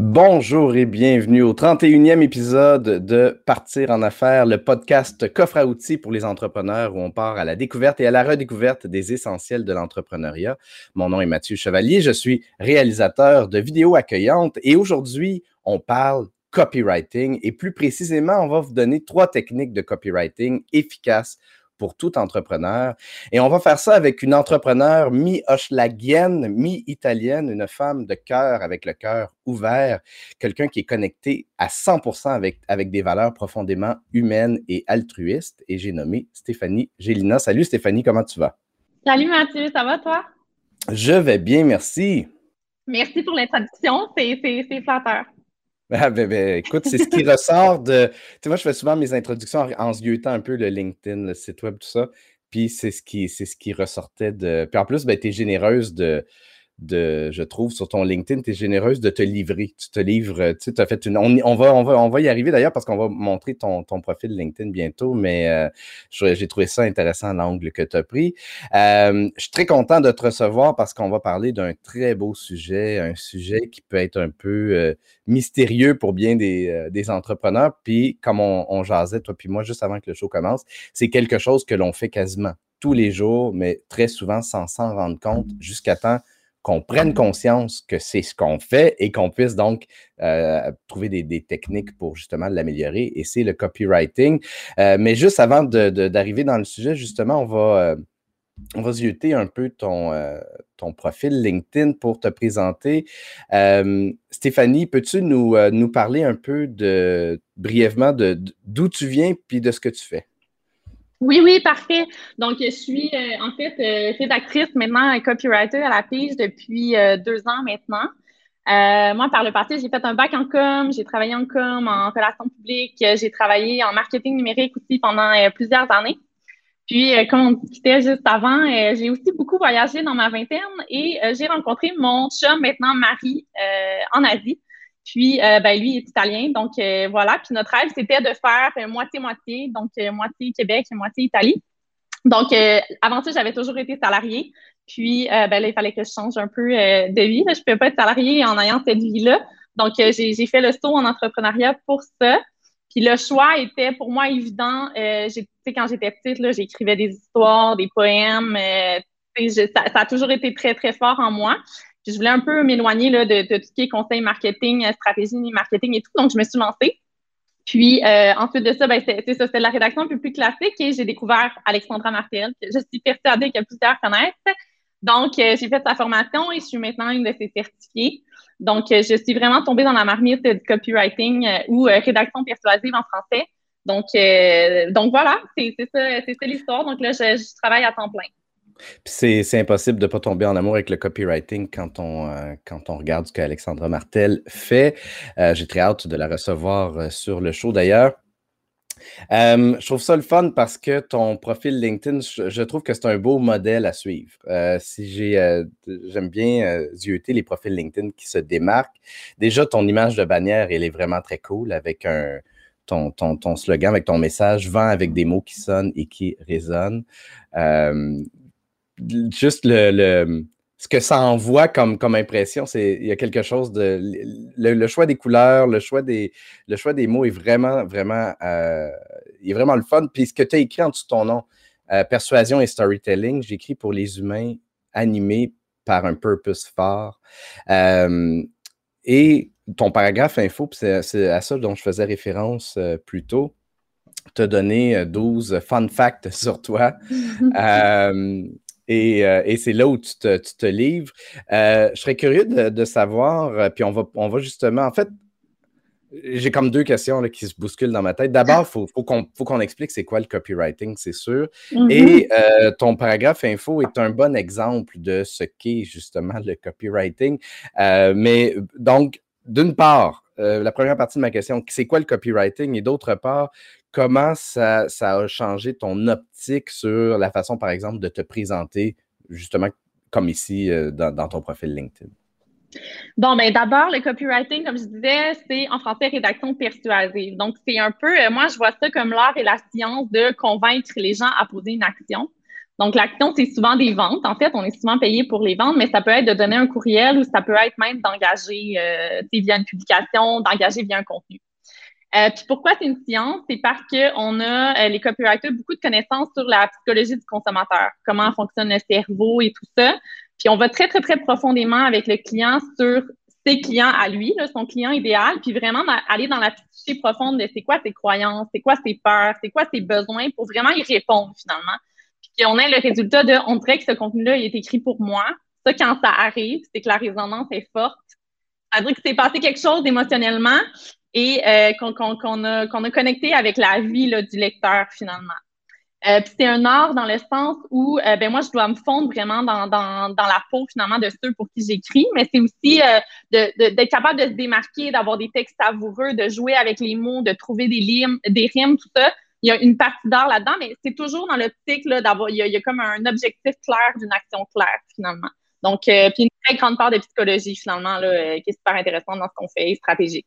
Bonjour et bienvenue au 31e épisode de Partir en affaires, le podcast coffre à outils pour les entrepreneurs où on part à la découverte et à la redécouverte des essentiels de l'entrepreneuriat. Mon nom est Mathieu Chevalier, je suis réalisateur de vidéos accueillantes et aujourd'hui, on parle copywriting et plus précisément, on va vous donner trois techniques de copywriting efficaces pour tout entrepreneur. Et on va faire ça avec une entrepreneur mi-hochlagienne, mi-italienne, une femme de cœur avec le cœur ouvert, quelqu'un qui est connecté à 100% avec, avec des valeurs profondément humaines et altruistes. Et j'ai nommé Stéphanie Gélina. Salut Stéphanie, comment tu vas? Salut Mathieu, ça va toi? Je vais bien, merci. Merci pour l'introduction, c'est flatteur. Ah, ben, ben, écoute, c'est ce qui ressort de. Tu sais, moi, je fais souvent mes introductions en, en un peu le LinkedIn, le site web, tout ça. Puis c'est ce qui, c'est ce qui ressortait de. Puis en plus, ben, tu es généreuse de, de, je trouve, sur ton LinkedIn, tu es généreuse de te livrer. Tu te livres, euh, tu as fait une. On, va, on, va, on va y arriver d'ailleurs parce qu'on va montrer ton, ton profil LinkedIn bientôt, mais euh, j'ai trouvé ça intéressant l'angle que tu as pris. Euh, je suis très content de te recevoir parce qu'on va parler d'un très beau sujet, un sujet qui peut être un peu mystérieux pour bien des, des entrepreneurs. Puis, comme on, on jasait, toi puis moi, juste avant que le show commence, c'est quelque chose que l'on fait quasiment tous les jours, mais très souvent sans s'en rendre compte jusqu'à temps qu'on prenne conscience que c'est ce qu'on fait et qu'on puisse donc euh, trouver des, techniques pour justement l'améliorer. Et c'est le copywriting. Euh, mais juste avant d'arriver dans le sujet, justement, on va, euh, on va zioter un peu ton, profil LinkedIn pour te présenter. Stéphanie, peux-tu nous, nous parler un peu de brièvement d'où tu viens puis de ce que tu fais? Oui, oui, parfait. Donc, je suis euh, en fait euh, rédactrice maintenant, copywriter à la pige depuis euh, deux ans maintenant. moi, par le passé, j'ai fait un bac en com, j'ai travaillé en com, en relations publiques, j'ai travaillé en marketing numérique aussi pendant plusieurs années. Puis, comme on discutait juste avant, j'ai aussi beaucoup voyagé dans ma vingtaine et j'ai rencontré mon chum, maintenant Marie, en Asie. Puis, euh, ben, lui, il est italien. Donc, euh, voilà. Puis, notre rêve, c'était de faire moitié-moitié, donc euh, moitié Québec et moitié Italie. Donc, avant ça, j'avais toujours été salariée. Puis, ben, là, il fallait que je change un peu de vie. Je ne pouvais pas être salariée en ayant cette vie-là. Donc, j'ai fait le saut en entrepreneuriat pour ça. Puis, le choix était pour moi évident. tu sais, quand j'étais petite, j'écrivais des histoires, des poèmes. ça, a toujours été très, très fort en moi je voulais un peu m'éloigner de, tout ce qui est conseil marketing, euh, stratégie marketing et tout. Donc, je me suis lancée. Puis euh, ensuite de ça, ben, c'est ça, c'était la rédaction un peu plus classique et j'ai découvert Alexandra Martel, que je suis persuadée que plusieurs connaissent. Donc, euh, j'ai fait sa formation et je suis maintenant une de ses certifiées. Donc, je suis vraiment tombée dans la marmite du copywriting ou rédaction persuasive en français. Donc, donc voilà, c'est ça, ça l'histoire. Donc là, je travaille à temps plein. C'est impossible de ne pas tomber en amour avec le copywriting quand on, euh, quand on regarde ce qu'Alexandra Martel fait. Euh, j'ai très hâte de la recevoir euh, sur le show d'ailleurs. je trouve ça le fun parce que ton profil LinkedIn, je, trouve que c'est un beau modèle à suivre. si j'ai, j'aime bien zioter les profils LinkedIn qui se démarquent. Déjà, ton image de bannière, elle est vraiment très cool avec un, ton, ton, ton, slogan, avec ton message, vend avec des mots qui sonnent et qui résonnent juste le, ce que ça envoie comme, comme impression, c'est il y a quelque chose de. Le, choix des couleurs, le choix des, le choix des mots est vraiment, vraiment, euh, est vraiment le fun. Puis ce que tu as écrit en dessous de ton nom, euh, persuasion et storytelling, j'écris pour les humains animés par un purpose fort. Euh, et ton paragraphe info, c'est à ça dont je faisais référence plus tôt, te donné 12 fun facts sur toi. Euh, et, c'est là où tu te, livres. Euh, je serais curieux de, savoir, euh, puis on va, on va justement, en fait, j'ai comme deux questions qui se bousculent dans ma tête. D'abord, il faut, qu'on explique c'est quoi le copywriting, c'est sûr. Mm-hmm. Et ton paragraphe info est un bon exemple de ce qu'est justement le copywriting. mais donc, d'une part, la première partie de ma question, c'est quoi le copywriting? Et d'autre part, comment ça, a changé ton optique sur la façon, par exemple, de te présenter, justement, comme ici, euh, dans, ton profil LinkedIn? Bon, ben, d'abord, le copywriting, comme je disais, c'est en français rédaction persuasive. Donc, c'est un peu, euh, moi, je vois ça comme l'art et la science de convaincre les gens à poser une action. Donc, l'action, c'est souvent des ventes. En fait, on est souvent payé pour les ventes, mais ça peut être de donner un courriel ou ça peut être même d'engager euh, via une publication, d'engager via un contenu. Euh, puis pourquoi c'est une science? C'est parce qu'on a, euh, les copywriters, beaucoup de connaissances sur la psychologie du consommateur, comment fonctionne le cerveau et tout ça. Puis on va très, très, très profondément avec le client sur ses clients à lui, son client idéal, puis vraiment aller dans la psyché profonde de c'est quoi ses croyances, c'est quoi ses peurs, c'est quoi ses besoins pour vraiment y répondre finalement. Puis on a le résultat de on dirait que ce contenu-là est écrit pour moi. Ça, quand ça arrive, c'est que la résonance est forte. Ça veut dire que c'est passé quelque chose émotionnellement et euh, qu'on a, a, connecté avec la vie là, du lecteur finalement. Euh, c'est un art dans le sens où euh, ben moi je dois me fondre vraiment dans, dans, dans, la peau finalement de ceux pour qui j'écris, mais c'est aussi euh, d'être capable de se démarquer, d'avoir des textes savoureux, de jouer avec les mots, de trouver des rimes, des rimes, tout ça. Il y a une partie d'art là-dedans, mais c'est toujours dans l'optique d'avoir, il, y a comme un objectif clair d'une action claire finalement. Donc, puis une très grande part de psychologie finalement là, qui est super intéressante dans ce qu'on fait, stratégique.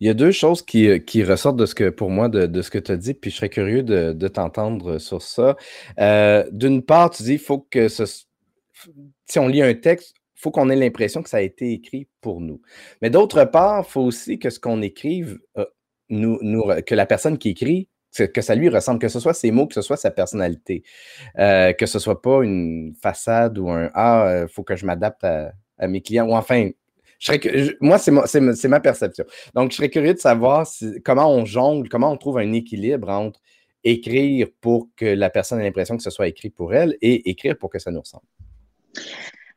Il y a deux choses qui, euh, qui, ressortent de ce que, pour moi, de, ce que tu as dit, puis je serais curieux de, t'entendre sur ça. Euh, d'une part, tu dis, il faut que si on lit un texte, il faut qu'on ait l'impression que ça a été écrit pour nous. Mais d'autre part, il faut aussi que ce qu'on écrive, euh, nous, que la personne qui écrit, que ça lui ressemble, que ce soit ses mots, que ce soit sa personnalité, que ce soit pas une façade ou un Ah, il faut que je m'adapte à, mes clients, ou enfin, moi, c'est ma, perception. Donc, je serais curieux de savoir comment on jongle, comment on trouve un équilibre entre écrire pour que la personne ait l'impression que ce soit écrit pour elle et écrire pour que ça nous ressemble.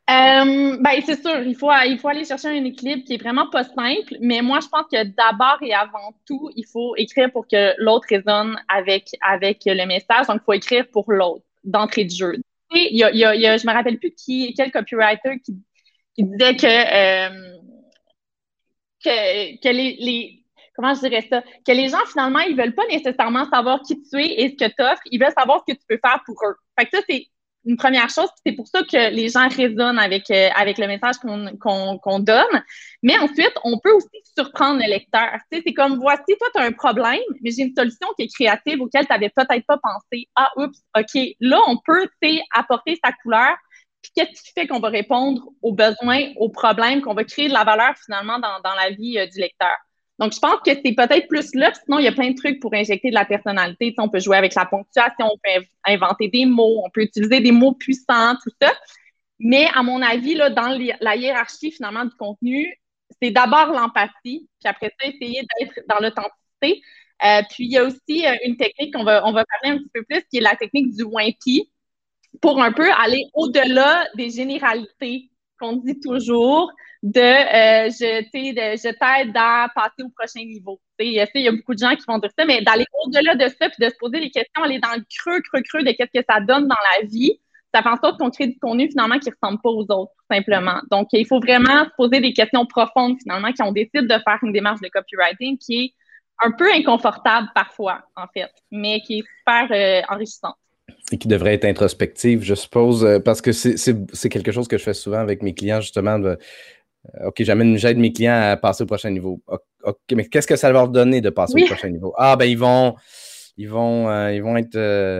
Euh, ben, c'est sûr, il faut, il faut aller chercher un équilibre qui est vraiment pas simple, mais moi, je pense que d'abord et avant tout, il faut écrire pour que l'autre résonne avec, avec le message. Donc, il faut écrire pour l'autre d'entrée de jeu. Il y a, je me rappelle plus qui, quel copywriter qui il disait que, euh, que, que les, comment je dirais ça, que les gens, finalement, ils veulent pas nécessairement savoir qui tu es et ce que tu offres, ils veulent savoir ce que tu peux faire pour eux. Fait que ça, c'est une première chose, c'est pour ça que les gens résonnent avec, euh, avec le message qu'on donne. Mais ensuite, on peut aussi surprendre le lecteur. C'est comme, voici, toi, tu as un problème, mais j'ai une solution qui est créative auquel tu n'avais peut-être pas pensé. Ah, oups, OK. Là, on peut, apporter sa couleur qu'est-ce qui fait qu'on va répondre aux besoins, aux problèmes, qu'on va créer de la valeur finalement dans, la vie euh, du lecteur? Donc, je pense que c'est peut-être plus là. Sinon, il y a plein de trucs pour injecter de la personnalité. on peut jouer avec la ponctuation, on peut inventer des mots, on peut utiliser des mots puissants, tout ça. Mais à mon avis, là, dans la hiérarchie finalement du contenu, c'est d'abord l'empathie, puis après ça, essayer d'être dans l'authenticité. Euh, puis il y a aussi euh, une technique qu'on va, on va parler un petit peu plus, qui est la technique du Wimpy pour un peu aller au-delà des généralités qu'on dit toujours de euh, je, je t'aide à passer au prochain niveau. Il y a beaucoup de gens qui vont dire ça, mais d'aller au-delà de ça, puis de se poser des questions, aller dans le creux, creux, creux de qu'est-ce que ça donne dans la vie, ça fait en sorte qu'on crée du contenu finalement qui ne ressemble pas aux autres, tout simplement. Donc, il faut vraiment se poser des questions profondes finalement quand on décide de faire une démarche de copywriting qui est un peu inconfortable parfois, en fait, mais qui est super euh, enrichissante et qui devrait être introspective, je suppose, euh, parce que c'est quelque chose que je fais souvent avec mes clients, justement. De, euh, OK, j'amène, j'aide mes clients à passer au prochain niveau. OK, mais qu'est-ce que ça va leur donner de passer au prochain niveau? Ah, ben, ils vont, ils vont, euh, ils vont être,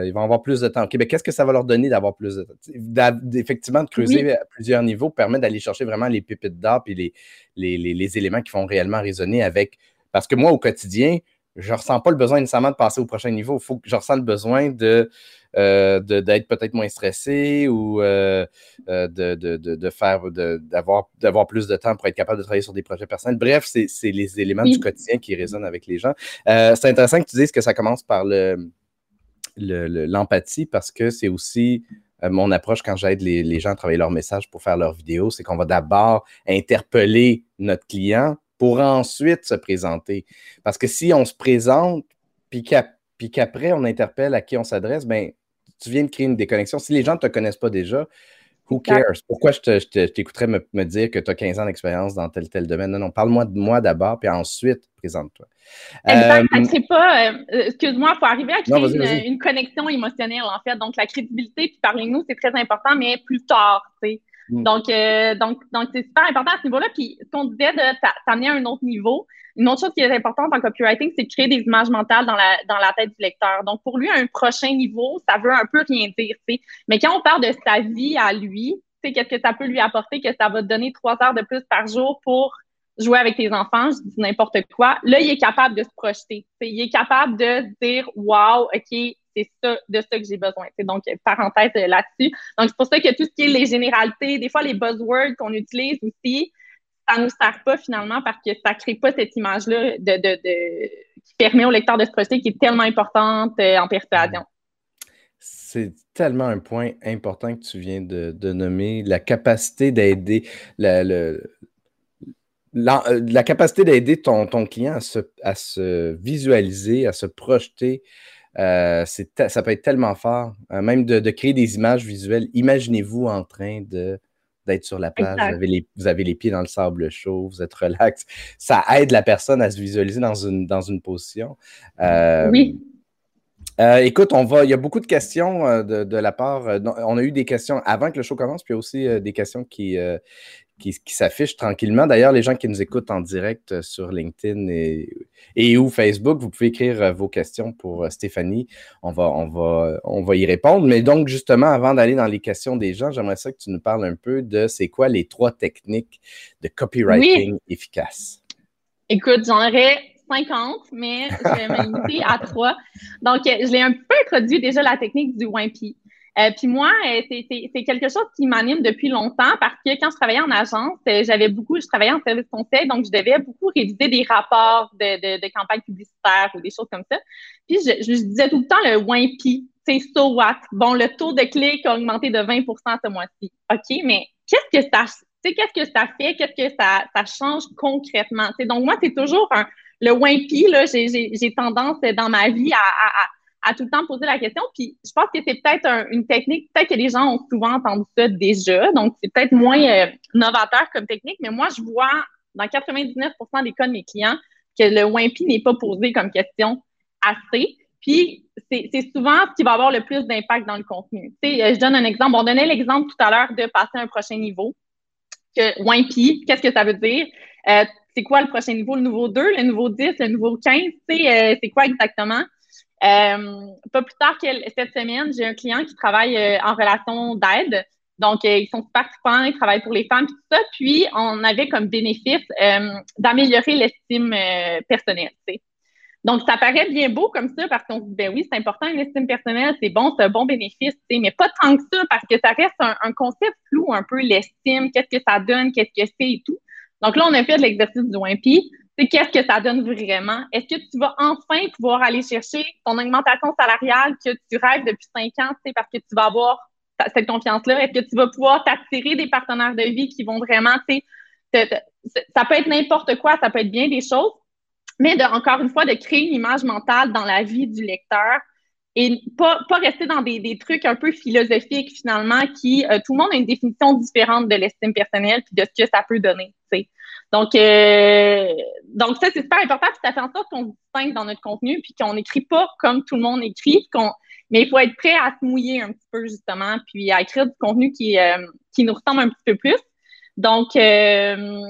ils vont avoir plus de temps. OK, mais qu'est-ce que ça va leur donner d'avoir plus de temps? Effectivement, de creuser à plusieurs niveaux permet d'aller chercher vraiment les pépites d'art et les, les, les, les, éléments qui vont réellement résonner avec. Parce que moi, au quotidien, je ne ressens pas le besoin nécessairement de passer au prochain niveau. Faut que je ressens le besoin de, euh, d'être peut-être moins stressé ou euh, euh, de, de, de, faire d'avoir, plus de temps pour être capable de travailler sur des projets personnels. Bref, c'est, les éléments du quotidien qui résonnent avec les gens. c'est intéressant que tu dises que ça commence par le, l'empathie parce que c'est aussi mon approche quand j'aide les, les, gens à travailler leur message pour faire leurs vidéos, c'est qu'on va d'abord interpeller notre client pour ensuite se présenter. Parce que si on se présente, puis qu'après on interpelle à qui on s'adresse, ben tu viens de créer une déconnexion. Si les gens ne te connaissent pas déjà, who cares? Pourquoi je t'écouterais me, me, dire que tu as 15 ans d'expérience dans tel tel domaine? Non, non, parle-moi de moi d'abord, puis ensuite, présente-toi. Exact. Euh, pas, euh, excuse-moi, il faut arriver à créer une, connexion émotionnelle, en fait. Donc, la crédibilité, puis parler nous c'est très important, mais plus tard, tu sais. Mm. Donc, euh, donc, donc c'est super important à ce niveau-là. Puis, ce qu'on disait de t'amener à un autre niveau, une autre chose qui est importante en copywriting, c'est de créer des images mentales dans la, dans la tête du lecteur. Donc, pour lui, un prochain niveau, ça veut un peu rien dire. Mais quand on parle de sa vie à lui, tu sais, qu'est-ce que ça peut lui apporter, que ça va te donner trois heures de plus par jour pour jouer avec tes enfants, je dis n'importe quoi. Là, il est capable de se projeter. il est capable de dire, wow, OK, c'est ça, de ça que j'ai besoin. donc, parenthèse là-dessus. Donc, c'est pour ça que tout ce qui est les généralités, des fois, les buzzwords qu'on utilise aussi, ça ne nous sert pas finalement parce que ça ne crée pas cette image-là qui permet au lecteur de se projeter qui est tellement importante euh, en persuasion. C'est tellement un point important que tu viens de, nommer, la capacité d'aider, la, la, capacité d'aider ton, ton, client à se, à se, visualiser, à se projeter euh, ça peut être tellement fort, euh, même de, créer des images visuelles. Imaginez-vous en train de d'être sur la plage, vous avez, les, vous avez, les, pieds dans le sable chaud, vous êtes relax. Ça aide la personne à se visualiser dans une, dans une position. Euh, oui. écoute, on va. Il y a beaucoup de questions de, la part. on a eu des questions avant que le show commence, puis aussi des questions qui, qui, s'affiche tranquillement. D'ailleurs, les gens qui nous écoutent en direct euh, sur LinkedIn et, ou Facebook, vous pouvez écrire euh, vos questions pour euh, Stéphanie. On va, on, va, on va y répondre. Mais donc, justement, avant d'aller dans les questions des gens, j'aimerais ça que tu nous parles un peu de c'est quoi les trois techniques de copywriting efficaces? Écoute, j'en aurais 50, mais je vais m'inviter à trois. Donc, je l'ai un peu introduit déjà la technique du Wimpy. Euh, puis moi, euh, c'est quelque chose qui m'anime depuis longtemps parce que quand je travaillais en agence, euh, j'avais beaucoup, je travaillais en service conseil, donc je devais beaucoup réviser des rapports de, de, de campagnes publicitaires ou des choses comme ça. Puis je, je disais tout le temps le WIMPI, c'est so what? Bon, le taux de clic a augmenté de 20 ce mois-ci. OK, mais qu'est-ce que ça, qu'est-ce que ça fait? Qu'est-ce que ça, ça change concrètement? donc moi, c'est toujours un, le WIMPI, là, j'ai tendance dans ma vie à, à à tout le temps poser la question. Puis je pense que c'est peut-être une technique, peut-être que les gens ont souvent entendu ça déjà, donc c'est peut-être moins euh, novateur comme technique, mais moi, je vois dans 99% des cas de mes clients que le WIMPI n'est pas posé comme question assez. Puis c'est souvent ce qui va avoir le plus d'impact dans le contenu. Tu sais, je donne un exemple. On donnait l'exemple tout à l'heure de passer à un prochain niveau. Que WIMPI, qu'est-ce que ça veut dire? Euh, c'est quoi le prochain niveau? Le niveau 2, le niveau 10, le niveau 15? Tu sais, euh, c'est quoi exactement? Euh, pas plus tard que cette semaine, j'ai un client qui travaille euh, en relation d'aide. Donc, euh, ils sont participants, ils travaillent pour les femmes, tout ça. Puis, on avait comme bénéfice d'améliorer l'estime personnelle. Donc, ça paraît bien beau comme ça parce qu'on se dit, ben oui, c'est important, l'estime personnelle, c'est bon, c'est un bon bénéfice, mais pas tant que ça parce que ça reste un, un concept flou un peu, l'estime, qu'est-ce que ça donne, qu'est-ce que c'est et tout. Donc là, on a fait de l'exercice du WIMPI qu'est-ce que ça donne vraiment? Est-ce que tu vas enfin pouvoir aller chercher ton augmentation salariale que tu rêves depuis cinq ans, parce que tu vas avoir cette confiance-là? Est-ce que tu vas pouvoir t'attirer des partenaires de vie qui vont vraiment, tu ça peut être n'importe quoi, ça peut être bien des choses, mais encore une fois, de créer une image mentale dans la vie du lecteur et pas, pas rester dans des, des trucs un peu philosophiques finalement qui, euh, tout le monde a une définition différente de l'estime personnelle puis de ce que ça peut donner, tu sais. Donc, euh, donc ça, c'est super important. Puis ça fait en sorte qu'on distingue dans notre contenu, puis qu'on n'écrit pas comme tout le monde écrit. Qu'on, mais il faut être prêt à se mouiller un petit peu, justement, puis à écrire du contenu qui, euh, qui nous ressemble un petit peu plus. Donc, euh,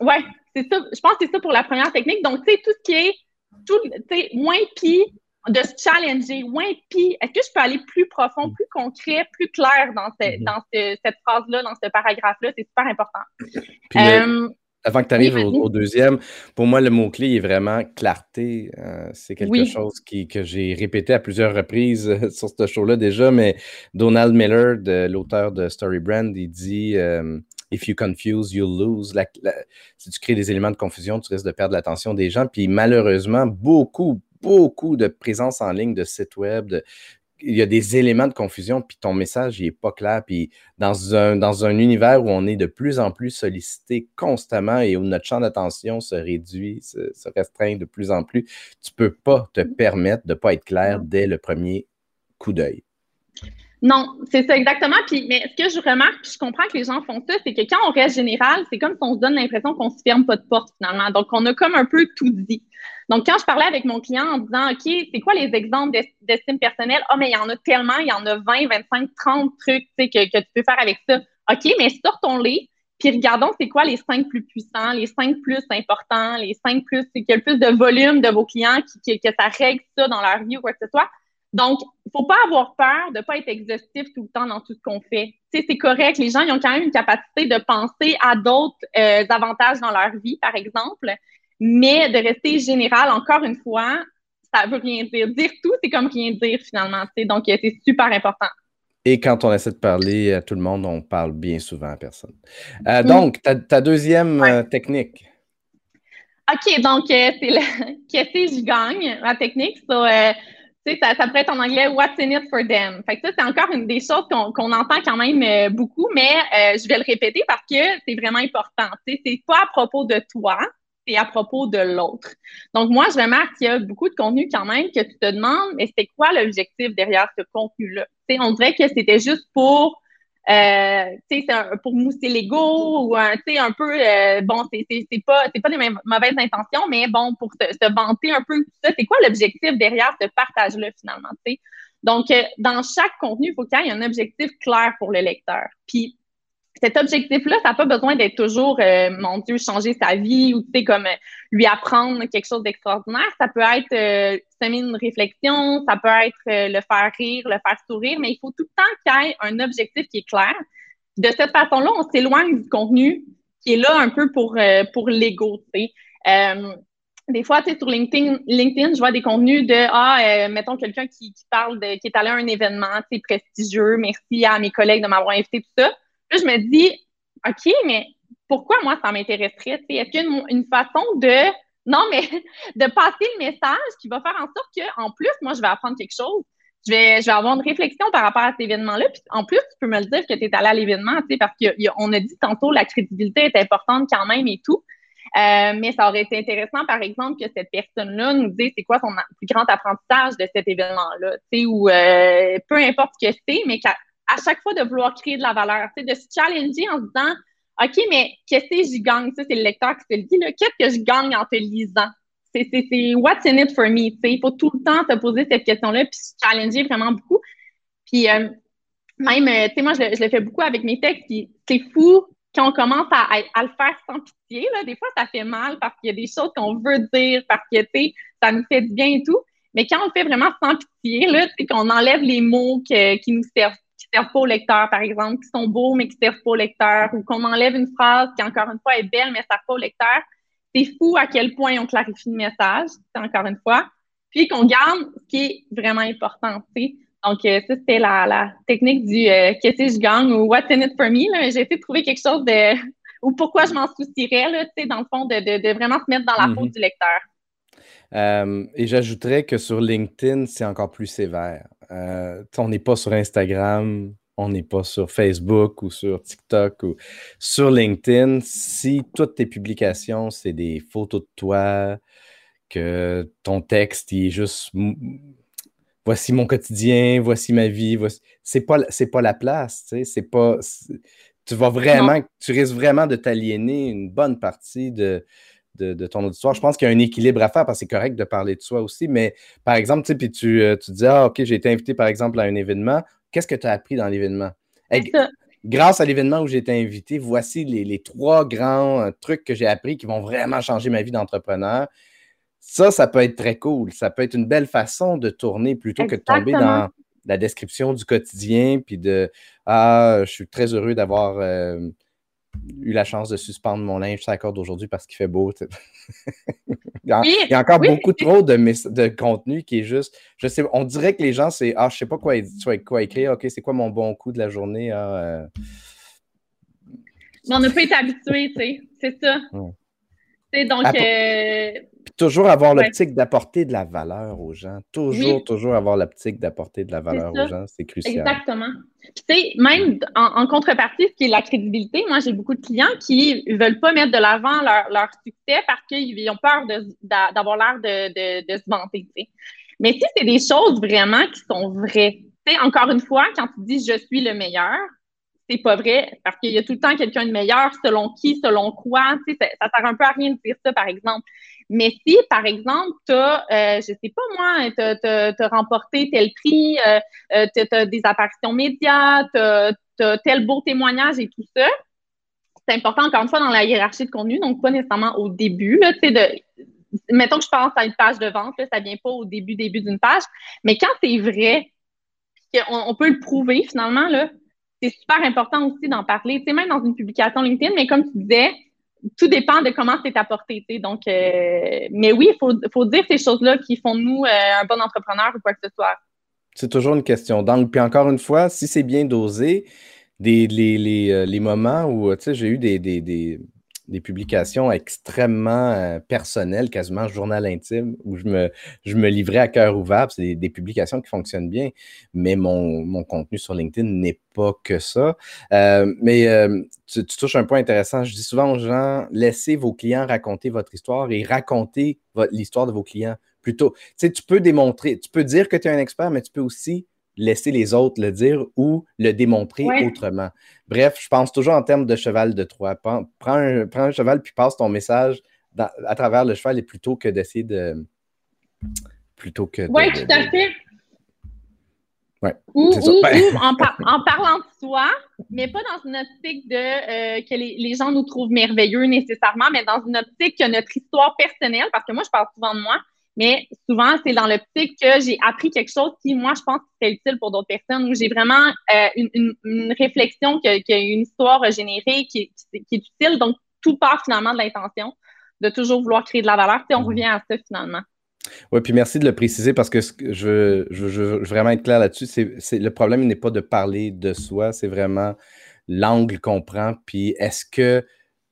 ouais, c'est ça. Je pense que c'est ça pour la première technique. Donc, tu sais, tout ce qui est, tout, moins pis, de se challenger, moins pis, est-ce que je peux aller plus profond, plus concret, plus clair dans, mm-hmm. dans cette phrase-là, dans ce paragraphe-là? C'est super important. Euh, avant que tu arrives au, deuxième, pour moi, le mot-clé est vraiment clarté. Euh, c'est quelque chose qui, que j'ai répété à plusieurs reprises euh, sur ce show-là déjà, mais Donald Miller, l'auteur de Story Brand, il dit euh, If you confuse, you'll lose. si tu crées des éléments de confusion, tu risques de perdre l'attention des gens. Puis malheureusement, beaucoup, beaucoup de présence en ligne de sites web, de, il y a des éléments de confusion, puis ton message n'est pas clair. Puis dans un, dans un univers où on est de plus en plus sollicité constamment et où notre champ d'attention se réduit, se, restreint de plus en plus, tu ne peux pas te permettre de ne pas être clair dès le premier coup d'œil. Non, c'est ça exactement. Puis, mais ce que je remarque, puis je comprends que les gens font ça, c'est que quand on reste général, c'est comme si on se donne l'impression qu'on ne se ferme pas de porte finalement. Donc, on a comme un peu tout dit. Donc, quand je parlais avec mon client en disant, OK, c'est quoi les exemples d'estime personnelle? Ah, oh, mais il y en a tellement, il y en a 20, 25, 30 trucs que, que tu peux faire avec ça. OK, mais sortons-les, puis regardons c'est quoi les cinq plus puissants, les cinq plus importants, les cinq plus, c'est qu'il y a le plus de volume de vos clients, qui, que ça règle ça dans leur vie ou quoi que ce soit. Donc, il ne faut pas avoir peur de ne pas être exhaustif tout le temps dans tout ce qu'on fait. C'est correct. Les gens, ils ont quand même une capacité de penser à d'autres euh, avantages dans leur vie, par exemple, mais de rester général, encore une fois, ça veut rien dire. Dire tout, c'est comme rien dire finalement. Donc, euh, c'est super important. Et quand on essaie de parler à tout le monde, on parle bien souvent à personne. Euh, mm. Donc, ta, deuxième technique. OK, donc c'est le qu'est-ce que je gagne, la technique? So, ça, ça pourrait être en anglais What's in it for them? Fait que ça, c'est encore une des choses qu'on entend quand même euh, beaucoup, mais euh, je vais le répéter parce que c'est vraiment important. C'est pas à propos de toi, c'est à propos de l'autre. Donc, moi, je remarque qu'il y a beaucoup de contenu quand même que tu te demandes, mais c'est quoi l'objectif derrière ce contenu-là? On dirait que c'était juste pour euh, c'est pour mousser l'ego ou un, un peu, euh, bon, c'est pas, pas des mauvaises intentions, mais bon, pour se, vanter un peu ça, c'est quoi l'objectif derrière ce partage-là finalement? Donc, euh, dans chaque contenu, il faut qu'il y ait un objectif clair pour le lecteur. Puis, cet objectif-là, ça n'a pas besoin d'être toujours, euh, mon Dieu, changer sa vie ou, tu sais, comme euh, lui apprendre quelque chose d'extraordinaire. Ça peut être euh, semer une réflexion, ça peut être le faire rire, le faire sourire, mais il faut tout le temps qu'il y ait un objectif qui est clair. De cette façon-là, on s'éloigne du contenu qui est là un peu pour, pour l'ego, tu sais. des fois, tu sais, sur LinkedIn, LinkedIn, je vois des contenus de, ah, mettons quelqu'un qui, qui, parle de, qui est allé à un événement, sais, prestigieux, merci à mes collègues de m'avoir invité, tout ça je me dis, OK, mais pourquoi moi ça m'intéresserait? Est-ce qu'il y a une, façon de, non, mais de passer le message qui va faire en sorte qu'en plus, moi, je vais apprendre quelque chose. Je vais, je vais avoir une réflexion par rapport à cet événement-là. Puis en plus, tu peux me le dire que tu es allé à l'événement, parce qu'on a, dit tantôt la crédibilité est importante quand même et tout. Euh, mais ça aurait été intéressant, par exemple, que cette personne-là nous dise c'est quoi son plus grand apprentissage de cet événement-là, ou euh, peu importe ce que c'est, mais à chaque fois de vouloir créer de la valeur, de se challenger en se disant OK, mais qu'est-ce que je gagne? Ça, c'est le lecteur qui se le dit. Qu'est-ce que je gagne en te lisant? C'est what's in it for me? Il faut tout le temps se poser cette question-là puis se challenger vraiment beaucoup. Puis euh, même, euh, tu sais, moi, je, le fais beaucoup avec mes textes. C'est fou quand on commence à, le faire sans pitié. Là, des fois, ça fait mal parce qu'il y a des choses qu'on veut dire, parce que, tu ça nous fait du bien et tout. Mais quand on le fait vraiment sans pitié, c'est qu'on enlève les mots qui nous servent servent pas au lecteur, par exemple, qui sont beaux mais qui servent pas au lecteur, ou qu'on enlève une phrase qui, encore une fois, est belle mais ne sert pas au lecteur. C'est fou à quel point on clarifie le message, encore une fois, puis qu'on garde ce qui est vraiment important. Donc, euh, ça, c'était la, technique du euh, qu'est-ce que je gagne ou what's in it for me. J'ai essayé de trouver quelque chose de. ou pourquoi je m'en soucierais, là, dans le fond, de, vraiment se mettre dans la peau mm-hmm. du lecteur. Euh, et j'ajouterais que sur LinkedIn, c'est encore plus sévère. Euh, on n'est pas sur Instagram, on n'est pas sur Facebook ou sur TikTok ou sur LinkedIn. Si toutes tes publications, c'est des photos de toi, que ton texte est juste voici mon quotidien, voici ma vie, voici... c'est pas c'est pas la place, tu sais, c'est pas tu vas vraiment tu risques vraiment de t'aliéner une bonne partie de de, ton auditoire. Je pense qu'il y a un équilibre à faire parce que c'est correct de parler de soi aussi. Mais par exemple, tu, puis tu, euh, tu dis Ah, OK, j'ai été invité par exemple à un événement. Qu'est-ce que tu as appris dans l'événement? grâce à l'événement où j'ai été invité, voici les, trois grands euh, trucs que j'ai appris qui vont vraiment changer ma vie d'entrepreneur. Ça, ça peut être très cool. Ça peut être une belle façon de tourner plutôt que de tomber dans la description du quotidien, puis de Ah, je suis très heureux d'avoir. Euh, eu la chance de suspendre mon linge sur la corde aujourd'hui parce qu'il fait beau. il, y a, encore beaucoup trop de, de, contenu qui est juste. Je sais, on dirait que les gens, c'est Ah, je sais pas quoi, quoi écrire. OK, c'est quoi mon bon coup de la journée? Ah, euh. on n'a pas été habitué, tu sais. C'est ça. Donc, euh, toujours avoir l'optique d'apporter de la valeur aux gens. Toujours, toujours avoir l'optique d'apporter de la valeur aux gens. C'est crucial. Exactement. Tu sais, même en, contrepartie, ce qui est la crédibilité, moi, j'ai beaucoup de clients qui ne veulent pas mettre de l'avant leur, succès parce qu'ils ont peur d'avoir l'air de, de, se vanter. Mais si c'est des choses vraiment qui sont vraies, tu sais, encore une fois, quand tu dis je suis le meilleur, c'est pas vrai parce qu'il y a tout le temps quelqu'un de meilleur, selon qui, selon quoi. Tu sais, ça, ça sert un peu à rien de dire ça, par exemple. Mais si, par exemple, tu as, euh, je sais pas moi, tu as, remporté tel prix, euh, euh tu as des apparitions médias, tu as, tel beau témoignage et tout ça, c'est important encore une fois dans la hiérarchie de contenu, donc pas nécessairement au début. Mettons que je pense à une page de vente, là, ça vient pas au début, début d'une page, mais quand c'est vrai, qu'on on peut le prouver finalement, c'est super important aussi d'en parler, tu sais, même dans une publication LinkedIn, mais comme tu disais, tout dépend de comment c'est apporté. Tu sais. Donc, euh, mais oui, il faut, faut, dire ces choses-là qui font de nous euh, un bon entrepreneur ou quoi que ce soit. C'est toujours une question d'angle. Puis encore une fois, si c'est bien dosé, des, les, les, euh, les moments où j'ai eu des, des, des publications extrêmement euh, personnelles, quasiment journal intime, où je me, je me livrais à cœur ouvert. C'est des, publications qui fonctionnent bien, mais mon, mon contenu sur LinkedIn n'est pas que ça. Euh, mais euh, tu, touches un point intéressant. Je dis souvent aux gens, laissez vos clients raconter votre histoire et raconter l'histoire de vos clients plutôt. Tu sais, tu peux démontrer, tu peux dire que tu es un expert, mais tu peux aussi laisser les autres le dire ou le démontrer autrement. Bref, je pense toujours en termes de cheval de Troie. Prends, un, cheval puis passe ton message à travers le cheval et plutôt que d'essayer de. Plutôt que. Oui, tout à fait. ou, en, parlant de soi, mais pas dans une optique de euh, que les, les, gens nous trouvent merveilleux nécessairement, mais dans une optique que notre histoire personnelle, parce que moi, je parle souvent de moi, mais souvent, c'est dans l'optique que j'ai appris quelque chose qui, moi, je pense que c'est utile pour d'autres personnes, où j'ai vraiment euh, une, une, réflexion que, une histoire générée qui, qui, est utile. Donc, tout part finalement de l'intention de toujours vouloir créer de la valeur. Puis on mhm. revient à ça finalement. Oui, puis merci de le préciser parce que je, je, je veux vraiment être clair là-dessus. C'est, le problème n'est pas de parler de soi, c'est vraiment l'angle qu'on prend. Puis est-ce que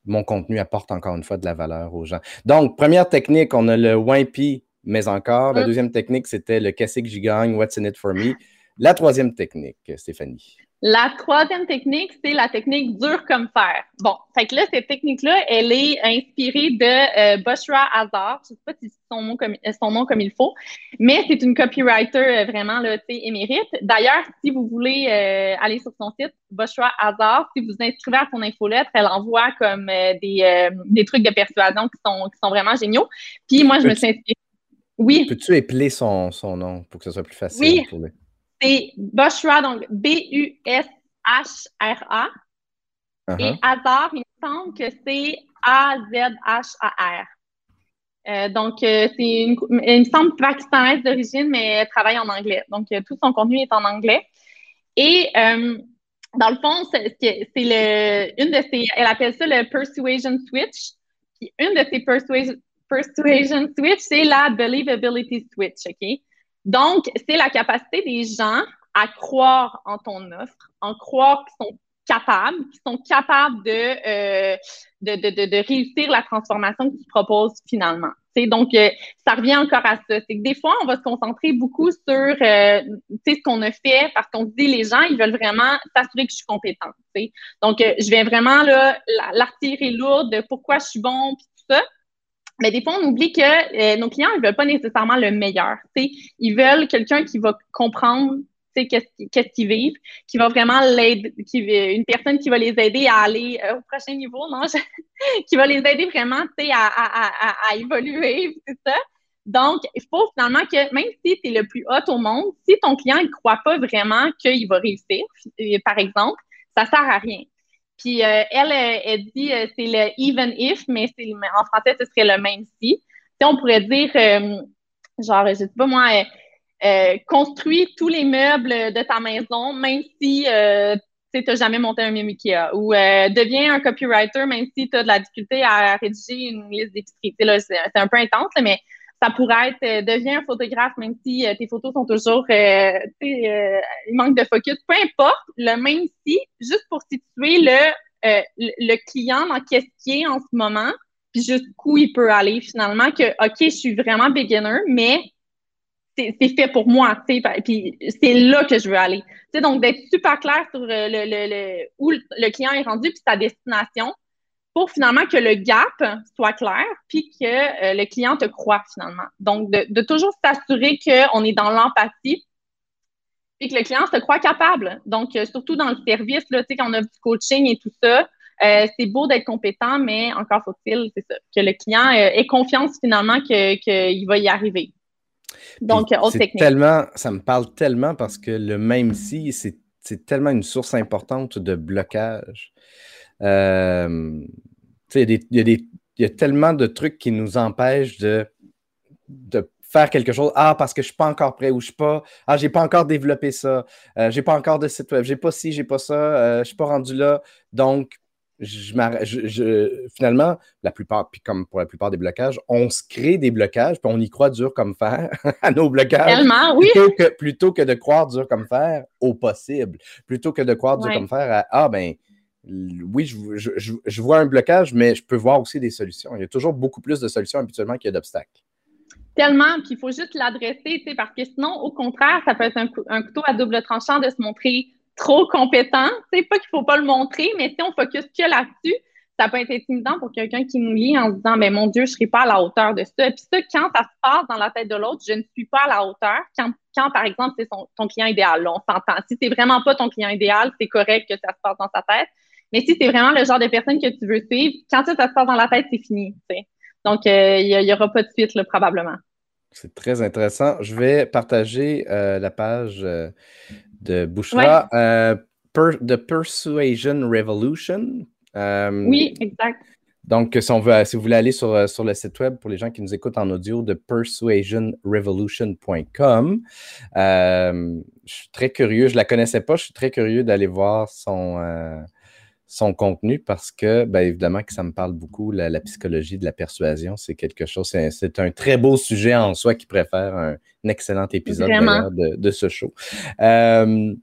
mon contenu apporte encore une fois de la valeur aux gens? Donc, première technique, on a le WIMPy mais encore. La mm. deuxième technique, c'était le qu'est-ce que j'y gagne, what's in it for me? La troisième technique, Stéphanie. La troisième technique, c'est la technique dur comme fer. Bon, fait que là, cette technique-là, elle est inspirée de euh, Bushra Hazard. Je ne sais pas si c'est son nom comme, son nom comme il faut, mais c'est une copywriter euh, vraiment là, émérite. D'ailleurs, si vous voulez euh, aller sur son site, Bushra Hazard, si vous inscrivez à son infolettre, elle envoie comme des, des trucs de persuasion qui sont, qui sont vraiment géniaux. Puis moi, je me suis inspirée oui. Peux-tu épeler son, son, nom pour que ce soit plus facile? Oui. C'est Bushra, donc B-U-S-H-R-A. Uh-huh. Et Hazard, il me semble que c'est A-Z-H-A-R. Euh, donc, euh, c'est une, il me semble pakistanaise d'origine, mais elle travaille en anglais. Donc, euh, tout son contenu est en anglais. Et dans le fond, c'est, le, une de ses, elle appelle ça le persuasion switch. Puis une de ces persuasion, persuasion switch, c'est la believability switch, OK? Donc, c'est la capacité des gens à croire en ton offre, en croire qu'ils sont capables, qu'ils sont capables de, euh, de, de, réussir la transformation qu'ils proposent finalement. T'sais, donc, euh, ça revient encore à ça. C'est que des fois, on va se concentrer beaucoup sur euh, ce qu'on a fait parce qu'on se dit les gens, ils veulent vraiment s'assurer que je suis compétente. Donc, je vais vraiment l'artillerie lourde de pourquoi je suis bon, puis tout ça. Mais des fois, on oublie que euh, nos clients, ils veulent pas nécessairement le meilleur. Ils veulent quelqu'un qui va comprendre qu'est-ce qu'ils vivent, qui va vraiment l'aider, une personne qui va les aider à aller euh, au prochain niveau, non? qui va les aider vraiment à, à, évoluer, c'est ça. Donc, il faut finalement que même si tu es le plus haut au monde, si ton client ne croit pas vraiment qu'il va réussir, euh, par exemple, ça ne sert à rien. Puis euh, elle, euh, elle dit euh, c'est le even if, mais en français, ce serait le même si. si on pourrait dire, genre, je sais pas moi, construis tous les meubles de ta maison, même si tu n'as jamais monté un mime Ikea. Ou deviens un copywriter, même si tu as de la difficulté à rédiger une liste d'épicerie. C'est un peu intense, mais ça pourrait être euh, deviens un photographe, même si euh, tes photos sont toujours, euh, il manque de focus. Peu importe, le même si, juste pour situer le, le client dans qu'est-ce qui est en ce moment, puis jusqu'où il peut aller finalement, que, OK, je suis vraiment beginner, mais c'est fait pour moi, puis c'est là que je veux aller. donc, d'être super clair sur le, le, le, où le client est rendu, puis sa destination, pour finalement que le gap soit clair, puis que euh, le client te croit finalement. Donc, de, toujours s'assurer qu'on est dans l'empathie. et que le client se croit capable. Donc, surtout dans le service, là, quand on a du coaching et tout ça, c'est beau d'être compétent, mais encore faut-il, c'est ça, que le client ait confiance finalement qu'il va y arriver. Donc, autre technique. Tellement, ça me parle tellement parce que le même si, c'est tellement une source importante de blocage. Il, y a tellement de trucs qui nous empêchent de, de faire quelque chose. Ah, parce que je ne suis pas encore prêt ou je suis pas. Ah, j'ai pas encore développé ça. Je euh, j'ai pas encore de site web. J'ai pas ci, j'ai pas ça. Euh, je ne suis pas rendu là. Donc, je, finalement, la plupart, puis comme pour la plupart des blocages, on se crée des blocages, puis on y croit dur comme fer à nos blocages. Tellement, oui. Plutôt que, plutôt que de croire dur comme fer au possible. Plutôt que de croire dur comme fer à Ah, ben, oui, je, vois un blocage, mais je peux voir aussi des solutions. Il y a toujours beaucoup plus de solutions habituellement qu'il y a d'obstacles. Tellement, puis il faut juste l'adresser, parce que sinon, au contraire, ça peut être un, couteau à double tranchant de se montrer trop compétent. C'est pas qu'il faut pas le montrer, mais si on focus que là-dessus, ça peut être intimidant pour quelqu'un qui nous lit en se disant, ben mon Dieu, je serai pas à la hauteur de ça. Puis ça, quand ça se passe dans la tête de l'autre, je ne suis pas à la hauteur. Quand, par exemple, c'est ton client idéal, on s'entend. Si c'est vraiment pas ton client idéal, c'est correct que ça se passe dans sa tête. Mais si c'est vraiment le genre de personne que tu veux suivre, quand ça, se passe dans la tête, c'est fini. Donc, euh, il n'y aura pas de suite, probablement. C'est très intéressant. Je vais partager euh, la page euh, de Bouchra, The Persuasion Revolution. oui, exact. Donc, si, on veut, si vous voulez aller sur, sur le site web pour les gens qui nous écoutent en audio de persuasionrevolution.com, je suis très curieux. Je ne la connaissais pas. Je suis très curieux d'aller voir son, son contenu parce que, bien évidemment, que ça me parle beaucoup, la, psychologie de la persuasion. C'est quelque chose, c'est un très beau sujet en soi qui préfère un, excellent épisode de, de, ce show. Euh,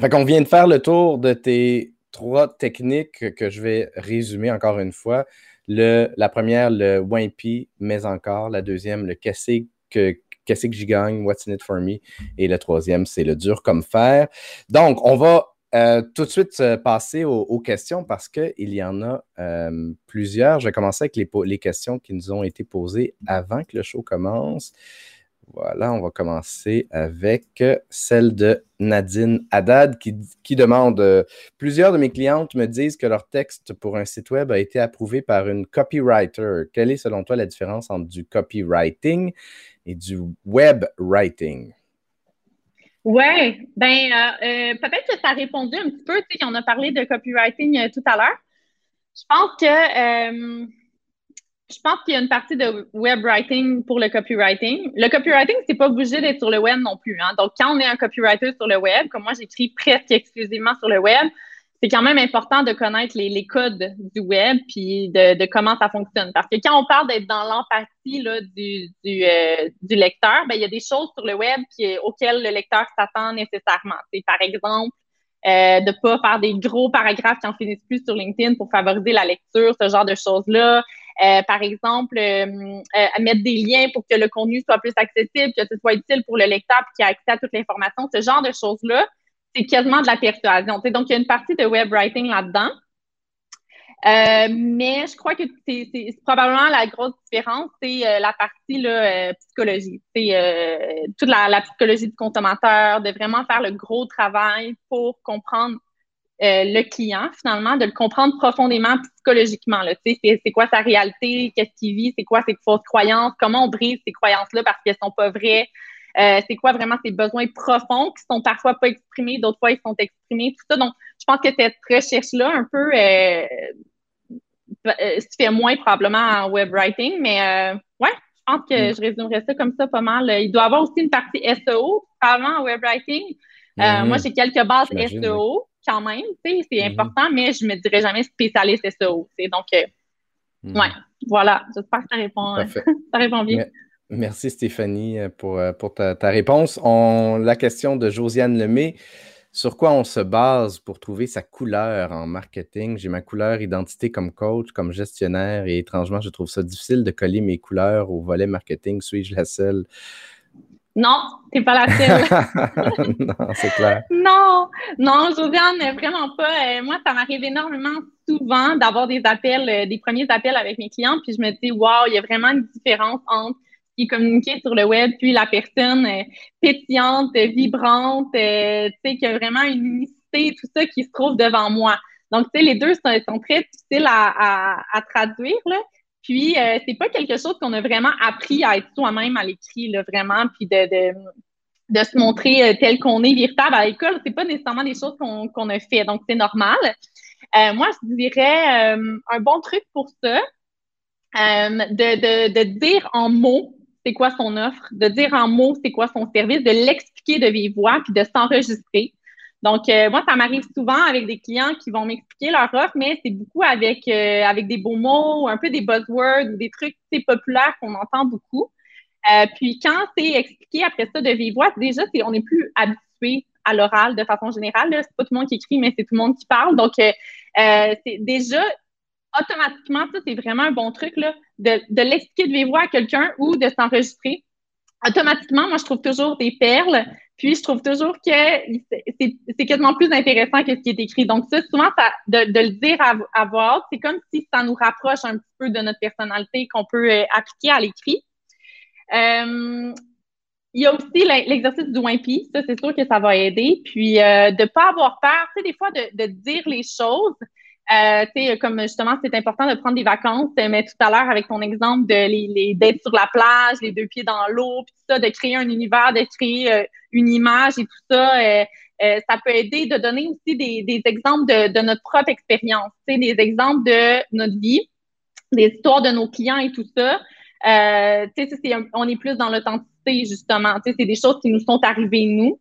fait qu'on vient de faire le tour de tes trois techniques que je vais résumer encore une fois. Le, la première, le Wimpy, mais encore. La deuxième, le qu'est-ce que, qu'est-ce que j'y gagne, what's in it for me? Et le troisième, c'est le dur comme fer. Donc, on va euh, tout de suite euh, passer aux, questions parce qu'il y en a euh, plusieurs. Je vais commencer avec les, questions qui nous ont été posées avant que le show commence. Voilà, on va commencer avec celle de Nadine Haddad qui, qui demande Plusieurs de mes clientes me disent que leur texte pour un site web a été approuvé par une copywriter. Quelle est selon toi la différence entre du copywriting et du web writing? Oui, ben euh, euh, peut-être que ça a répondu un petit peu, tu sais, on a parlé de copywriting euh, tout à l'heure. Je pense que je pense qu'il y a une partie de web writing pour le copywriting. Le copywriting, c'est pas obligé d'être sur le web non plus. Hein. Donc, quand on est un copywriter sur le web, comme moi, j'écris presque exclusivement sur le web, c'est quand même important de connaître les, codes du web puis de, comment ça fonctionne. Parce que quand on parle d'être dans l'empathie du, du, euh, du, lecteur, ben, il y a des choses sur le web qui, auxquelles le lecteur s'attend nécessairement. C'est par exemple euh, de ne pas faire des gros paragraphes qui en finissent plus sur LinkedIn pour favoriser la lecture, ce genre de choses-là. Euh, par exemple, mettre des liens pour que le contenu soit plus accessible, que ce soit utile pour le lecteur qu'il ait accès à toute l'information. Ce genre de choses-là, c'est quasiment de la persuasion. Donc, il y a une partie de web writing là-dedans. Euh, mais je crois que c'est probablement la grosse différence, c'est euh, la partie là, euh, psychologie. C'est toute la, psychologie du consommateur, de vraiment faire le gros travail pour comprendre le client, finalement, de le comprendre profondément psychologiquement. C'est quoi sa réalité, qu'est-ce qu'il vit, c'est quoi ses fausses croyances, comment on brise ces croyances-là parce qu'elles sont pas vraies. Euh, c'est quoi vraiment ces besoins profonds qui sont parfois pas exprimés, d'autres fois ils sont exprimés, tout ça. Donc, je pense que cette recherche-là, un peu, euh, euh, se fait moins probablement en web writing, mais ouais, je pense que mm. je résumerais ça comme ça pas mal. Il doit y avoir aussi une partie SEO, probablement en web writing. Mm. Moi, j'ai quelques bases SEO quand même, c'est mm-hmm. important, mais je me dirais jamais spécialiste SEO. Donc, mm. ouais, voilà, j'espère que ça répond, ça répond bien. Merci Stéphanie euh, pour, euh, pour ta, réponse. On, la question de Josiane Lemay. Sur quoi on se base pour trouver sa couleur en marketing? J'ai ma couleur identité comme coach, comme gestionnaire et étrangement, je trouve ça difficile de coller mes couleurs au volet marketing. Suis-je la seule? Non, t'es pas la seule. non, c'est clair. Non, non, Josiane, vraiment pas. Euh, moi, ça m'arrive énormément souvent d'avoir des appels, des premiers appels avec mes clients, puis je me dis, wow, il y a vraiment une différence entre qui est communiqué sur le web, puis la personne euh, pétillante, vibrante, euh, tu sais, qui a vraiment une unicité, tout ça qui se trouve devant moi. Donc, tu sais, les deux sont, très difficiles à, traduire. Puis, euh, c'est pas quelque chose qu'on a vraiment appris à être soi-même à l'écrit, vraiment, puis de, de, de se montrer tel qu'on est véritable à l'école. C'est pas nécessairement des choses qu'on a fait, donc c'est normal. moi, je dirais un bon truc pour ça, de, de, de dire en mots c'est quoi son offre, de dire en mots c'est quoi son service, de l'expliquer de vive voix, puis de s'enregistrer. Donc, euh, moi, ça m'arrive souvent avec des clients qui vont m'expliquer leur offre, mais c'est beaucoup avec, euh, avec des beaux mots, un peu des buzzwords ou des trucs populaires qu'on entend beaucoup. Euh, puis quand c'est expliqué après ça de vive voix, déjà, on n'est plus habitué à l'oral de façon générale. C'est pas tout le monde qui écrit, mais c'est tout le monde qui parle. Donc, c'est déjà automatiquement, ça, c'est vraiment un bon truc, là, de, de l'expliquer de voix à quelqu'un ou de s'enregistrer. Automatiquement, moi, je trouve toujours des perles. Puis, je trouve toujours que c'est quasiment plus intéressant que ce qui est écrit. Donc, ça, souvent, ça, de, de, le dire à, à voix c'est comme si ça nous rapproche un petit peu de notre personnalité qu'on peut euh, appliquer à l'écrit. Euh, il y a aussi l'exercice du Wimpy. Ça, c'est sûr que ça va aider. Puis, euh, de ne pas avoir peur, tu sais, des fois, de, de dire les choses. Euh, comme justement, c'est important de prendre des vacances, mais tout à l'heure, avec ton exemple de les, d'être sur la plage, les deux pieds dans l'eau, puis ça, de créer un univers, de créer euh, une image et tout ça, euh, euh, ça peut aider de donner aussi des, des exemples de, de, notre propre expérience, des exemples de notre vie, des histoires de nos clients et tout ça. Euh, c'est, on est plus dans l'authenticité, justement. C'est des choses qui nous sont arrivées, nous.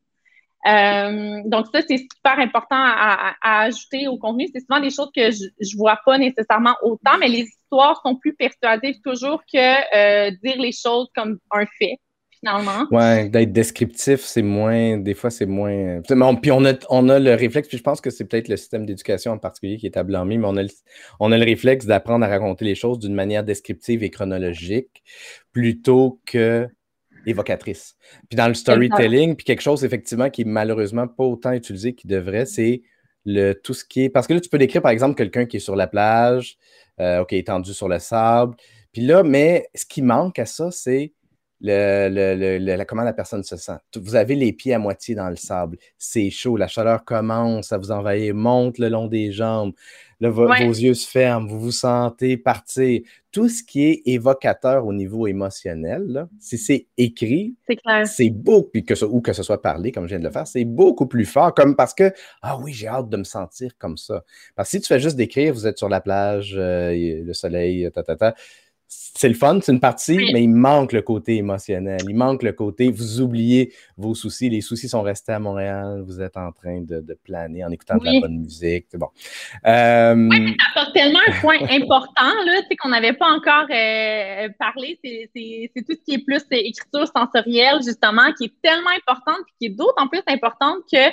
Euh, donc, ça, c'est super important à, ajouter au contenu. C'est souvent des choses que je ne vois pas nécessairement autant, mais les histoires sont plus persuasives toujours que euh, dire les choses comme un fait. Finalement. Ouais, d'être descriptif, c'est moins, des fois, c'est moins. Puis on a, on a le réflexe, puis je pense que c'est peut-être le système d'éducation en particulier qui est à blâmer, mais on a le, on a le réflexe d'apprendre à raconter les choses d'une manière descriptive et chronologique plutôt que évocatrice. Puis dans le storytelling, puis quelque chose effectivement qui est malheureusement pas autant utilisé qu'il devrait, c'est le tout ce qui est. Parce que là, tu peux décrire par exemple quelqu'un qui est sur la plage, euh, OK, étendu sur le sable. Puis là, mais ce qui manque à ça, c'est le, comment la personne se sent. Vous avez les pieds à moitié dans le sable. C'est chaud, la chaleur commence à vous envahir, monte le long des jambes. vos yeux se ferment, vous vous sentez partir. Tout ce qui est évocateur au niveau émotionnel, si c'est écrit, c'est beau, puis que ou que ce soit parlé, comme je viens de le faire, c'est beaucoup plus fort, comme parce que, ah oui, j'ai hâte de me sentir comme ça. Parce que si tu fais juste décrire, vous êtes sur la plage, euh, le soleil, ta, ta, ta, c'est le fun, c'est une partie, mais il manque le côté émotionnel. Il manque le côté, vous oubliez vos soucis. Les soucis sont restés à Montréal. Vous êtes en train de, planer en écoutant de la bonne musique. C'est bon. Euh... Oui, ça apporte tellement un point important là, qu'on n'avait pas encore euh, parlé. C'est tout ce qui est plus écriture sensorielle, justement, qui est tellement importante et qui est d'autant plus importante que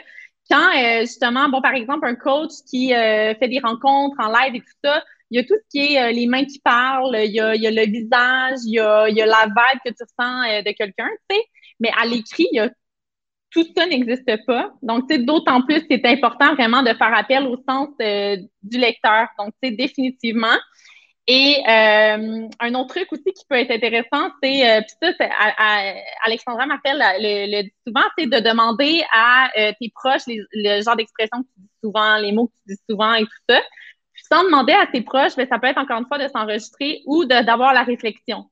quand, euh, justement, bon, par exemple, un coach qui euh, fait des rencontres en live et tout ça, il y a tout ce qui est euh, les mains qui parlent, il y a, le visage, il y a, la vibe que tu ressens euh, de quelqu'un, tu sais. Mais à l'écrit, tout ça n'existe pas. Donc, tu sais, d'autant plus, c'est important vraiment de faire appel au sens euh, du lecteur. Donc, tu sais, définitivement. Et un autre truc aussi qui peut être intéressant, c'est, puis ça, Alexandra m'appelle le, le, souvent, c'est de demander à tes proches le genre d'expression que tu dis souvent, les mots que tu dis souvent et tout ça sans demander à tes proches, mais ben, ça peut être encore une fois de s'enregistrer ou d'avoir la réflexion.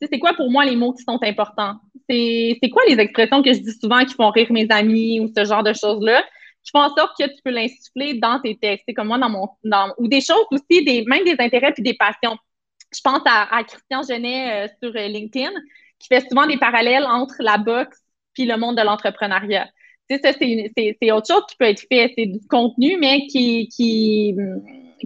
Tu sais, c'est quoi pour moi les mots qui sont importants? C'est quoi les expressions que je dis souvent qui font rire mes amis ou ce genre de choses-là? qui font en sorte que tu peux l'insuffler dans tes textes? C'est comme moi dans mon. Dans, ou des choses aussi, des, même des intérêts puis des passions. Je pense à, Christian Genet euh, sur euh, LinkedIn, qui fait souvent des parallèles entre la boxe puis le monde de l'entrepreneuriat. Tu sais, ça, c'est autre chose qui peut être fait. C'est du contenu, mais qui, qui,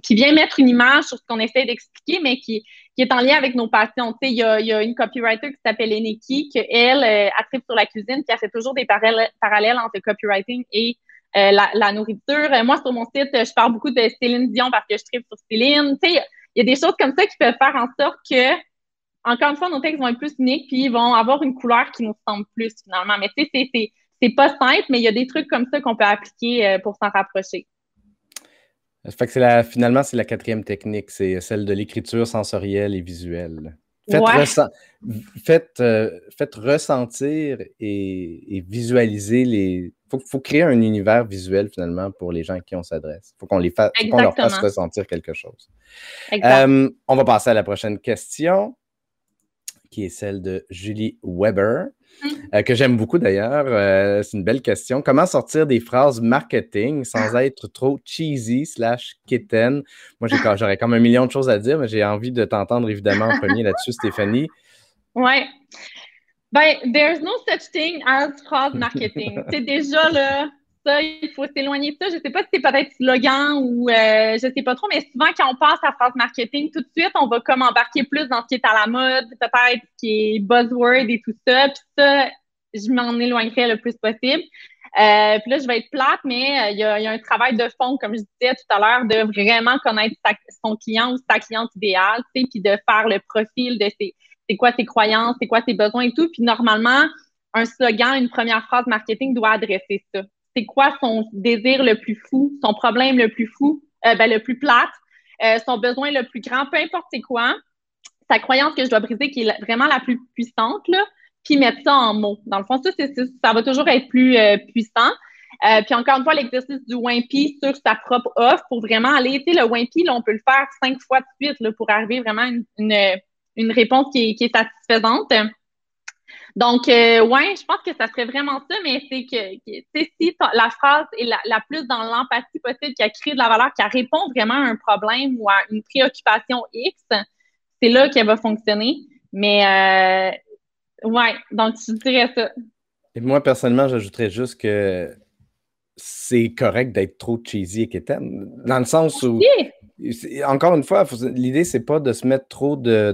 qui vient mettre une image sur ce qu'on essaie d'expliquer, mais qui, qui, est en lien avec nos passions. Il y a, y a, une copywriter qui s'appelle Eneki, qui, elle, euh, attripe sur la cuisine, qui a fait toujours des parallèles, entre le copywriting et euh, la, la, nourriture. Euh, moi, sur mon site, je parle beaucoup de Céline Dion parce que je tripe sur Céline. Il y a des choses comme ça qui peuvent faire en sorte que, encore une fois, nos textes vont être plus uniques, puis ils vont avoir une couleur qui nous ressemble plus, finalement. Mais tu sais, c'est pas simple, mais il y a des trucs comme ça qu'on peut appliquer pour s'en rapprocher. Fait que la, finalement, c'est la quatrième technique, c'est celle de l'écriture sensorielle et visuelle. Faites, euh, ressentir et, visualiser les. Il faut, créer un univers visuel finalement pour les gens à qui on s'adresse. Il faut qu'on les fasse, leur fasse ressentir quelque chose. Euh, on va passer à la prochaine question, qui est celle de Julie Weber. Euh, que j'aime beaucoup d'ailleurs. Euh, c'est une belle question. Comment sortir des phrases marketing sans être trop cheesy slash kitten? Moi, j'aurais comme un million de choses à dire, mais j'ai envie de t'entendre évidemment en premier là-dessus, Stéphanie. Ouais. Ben, there's no such thing as phrase marketing. c'est déjà là, ça, il faut s'éloigner de ça. Je ne sais pas si c'est peut-être slogan ou euh, je ne sais pas trop, mais souvent quand on passe à phrase marketing, tout de suite, on va comme embarquer plus dans ce qui est à la mode, peut-être ce qui est buzzword et tout ça. Puis ça, je m'en éloignerai le plus possible. Euh, puis là, je vais être plate, mais euh, il y, a, un travail de fond, comme je disais tout à l'heure, de vraiment connaître son client ou sa cliente idéale, tu sais, puis de faire le profil de ses, c'est quoi ses croyances, c'est quoi ses besoins et tout. Puis normalement, un slogan, une première phrase marketing doit adresser ça c'est quoi son désir le plus fou, son problème le plus fou, euh, ben, le plus plate, euh, son besoin le plus grand, peu importe c'est quoi, sa croyance que je dois briser qui est vraiment la plus puissante, là, puis mettre ça en mots. Dans le fond, ça, ça va toujours être plus euh, puissant. puis encore une fois, l'exercice du Wimpy sur sa propre offre pour vraiment aller, tu sais, le Wimpy, là, on peut le faire cinq fois de suite là, pour arriver vraiment à une, une, réponse qui est satisfaisante. Donc, euh, ouais, je pense que ça serait vraiment ça, mais c'est que, si la phrase est la, plus dans l'empathie possible, qui a créé de la valeur, qui répond vraiment à un problème ou à une préoccupation X, c'est là qu'elle va fonctionner. Mais, euh, ouais, donc je dirais ça. Et moi, personnellement, j'ajouterais juste que c'est correct d'être trop cheesy et quétaine, dans le sens où encore une fois, l'idée, c'est pas de se mettre trop de,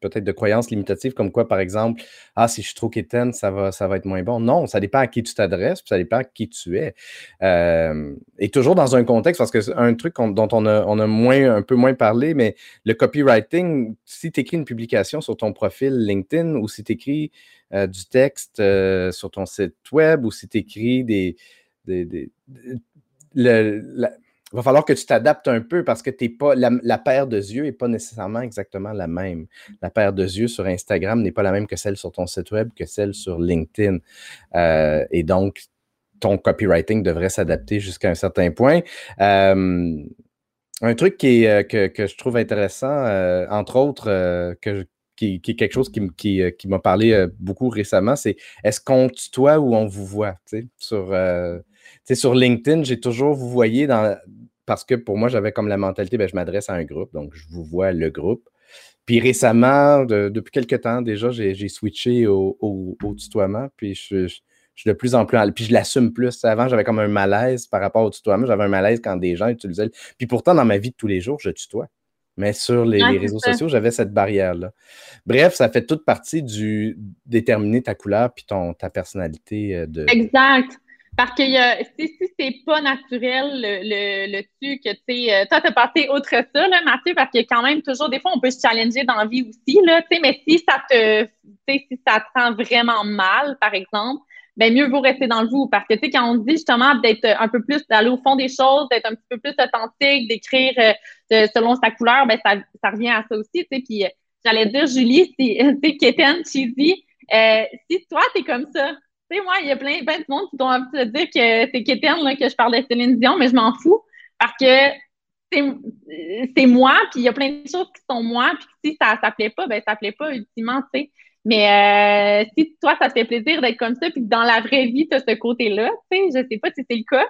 peut-être de croyances limitatives comme quoi, par exemple, ah, si je suis trop quétaine, ça va, ça va être moins bon. Non, ça dépend à qui tu t'adresses, ça dépend à qui tu es. Euh, et toujours dans un contexte, parce que c'est un truc dont on a, on a moins, un peu moins parlé, mais le copywriting, si tu écris une publication sur ton profil LinkedIn ou si tu écris euh, du texte euh, sur ton site web ou si tu écris des, des, va falloir que tu t'adaptes un peu parce que t'es pas, la, paire de yeux n'est pas nécessairement exactement la même. La paire de yeux sur Instagram n'est pas la même que celle sur ton site web, que celle sur LinkedIn. Euh, et donc, ton copywriting devrait s'adapter jusqu'à un certain point. Euh, un truc qui euh, que, je trouve intéressant, entre autres, que, qui, est quelque chose qui, qui, m'a parlé beaucoup récemment, c'est est-ce qu'on tutoie ou on vous voit? Sur, sur LinkedIn, j'ai toujours vous voyez dans, parce que pour moi, j'avais comme la mentalité, ben, je m'adresse à un groupe, donc je vous vois le groupe. Puis récemment, depuis quelques temps déjà, j'ai switché au, au, tutoiement, puis je, suis de plus en plus. Puis je l'assume plus. Avant, j'avais comme un malaise par rapport au tutoiement. J'avais un malaise quand des gens utilisaient. Puis pourtant, dans ma vie de tous les jours, je tutoie. Mais sur les, réseaux sociaux, j'avais cette barrière-là. Bref, ça fait toute partie du déterminer ta couleur puis ton, ta personnalité euh, de. Exact. Parce que si, si c'est pas naturel, le, le, tu que tu sais, euh, toi, t'as passé autre ça, là, Mathieu, parce que quand même, toujours, des fois, on peut se challenger dans la vie aussi, là, tu sais, mais si ça te, si ça te rend vraiment mal, par exemple, ben mieux vaut rester dans le vous. Parce que, tu sais, quand on dit justement d'être un peu plus, d'aller au fond des choses, d'être un petit peu plus authentique, d'écrire euh, selon sa couleur, ben ça, ça revient à ça aussi, tu sais. Puis, j'allais dire, Julie, si, tu sais, cheesy, euh, si toi, t'es comme ça, tu sais, moi, il y a plein, plein de monde qui ont envie de dire que c'est Kéten que je parle de Céline Dion, mais je m'en fous parce que c'est moi, puis il y a plein de choses qui sont moi, puis si ça ne plaît pas, ben ça plaît pas ultimement, tu sais. Mais euh, si toi, ça te fait plaisir d'être comme ça, puis que dans la vraie vie, tu as ce côté-là, tu sais, je sais pas si c'est le cas,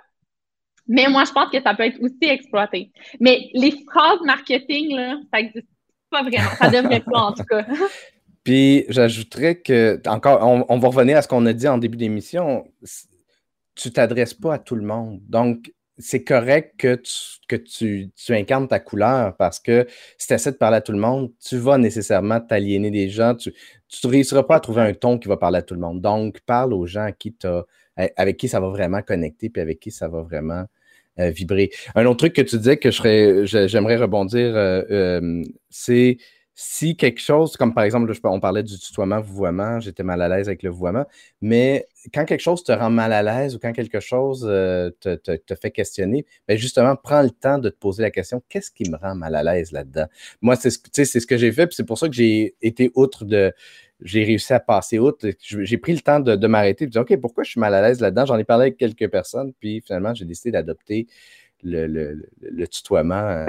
mais moi, je pense que ça peut être aussi exploité. Mais les phrases marketing, là, ça n'existe pas vraiment. Ça devrait pas, en tout cas. Puis j'ajouterais que, encore, on, va revenir à ce qu'on a dit en début d'émission, tu t'adresses pas à tout le monde. Donc, c'est correct que, tu, que tu, incarnes ta couleur parce que si tu essaies de parler à tout le monde, tu vas nécessairement t'aliéner des gens. Tu ne réussiras pas à trouver un ton qui va parler à tout le monde. Donc, parle aux gens qui avec qui ça va vraiment connecter puis avec qui ça va vraiment euh, vibrer. Un autre truc que tu disais que j'aimerais rebondir, euh, euh, c'est si quelque chose, comme par exemple, on parlait du tutoiement, vouvoiement, j'étais mal à l'aise avec le vouvoiement, mais quand quelque chose te rend mal à l'aise ou quand quelque chose euh, te, fait questionner, ben justement, prends le temps de te poser la question qu'est-ce qui me rend mal à l'aise là-dedans? Moi, c'est ce, ce que j'ai fait, puis c'est pour ça que j'ai été outre de. J'ai réussi à passer outre. J'ai pris le temps de, m'arrêter et de dire OK, pourquoi je suis mal à l'aise là-dedans? J'en ai parlé avec quelques personnes, puis finalement, j'ai décidé d'adopter le, le, tutoiement.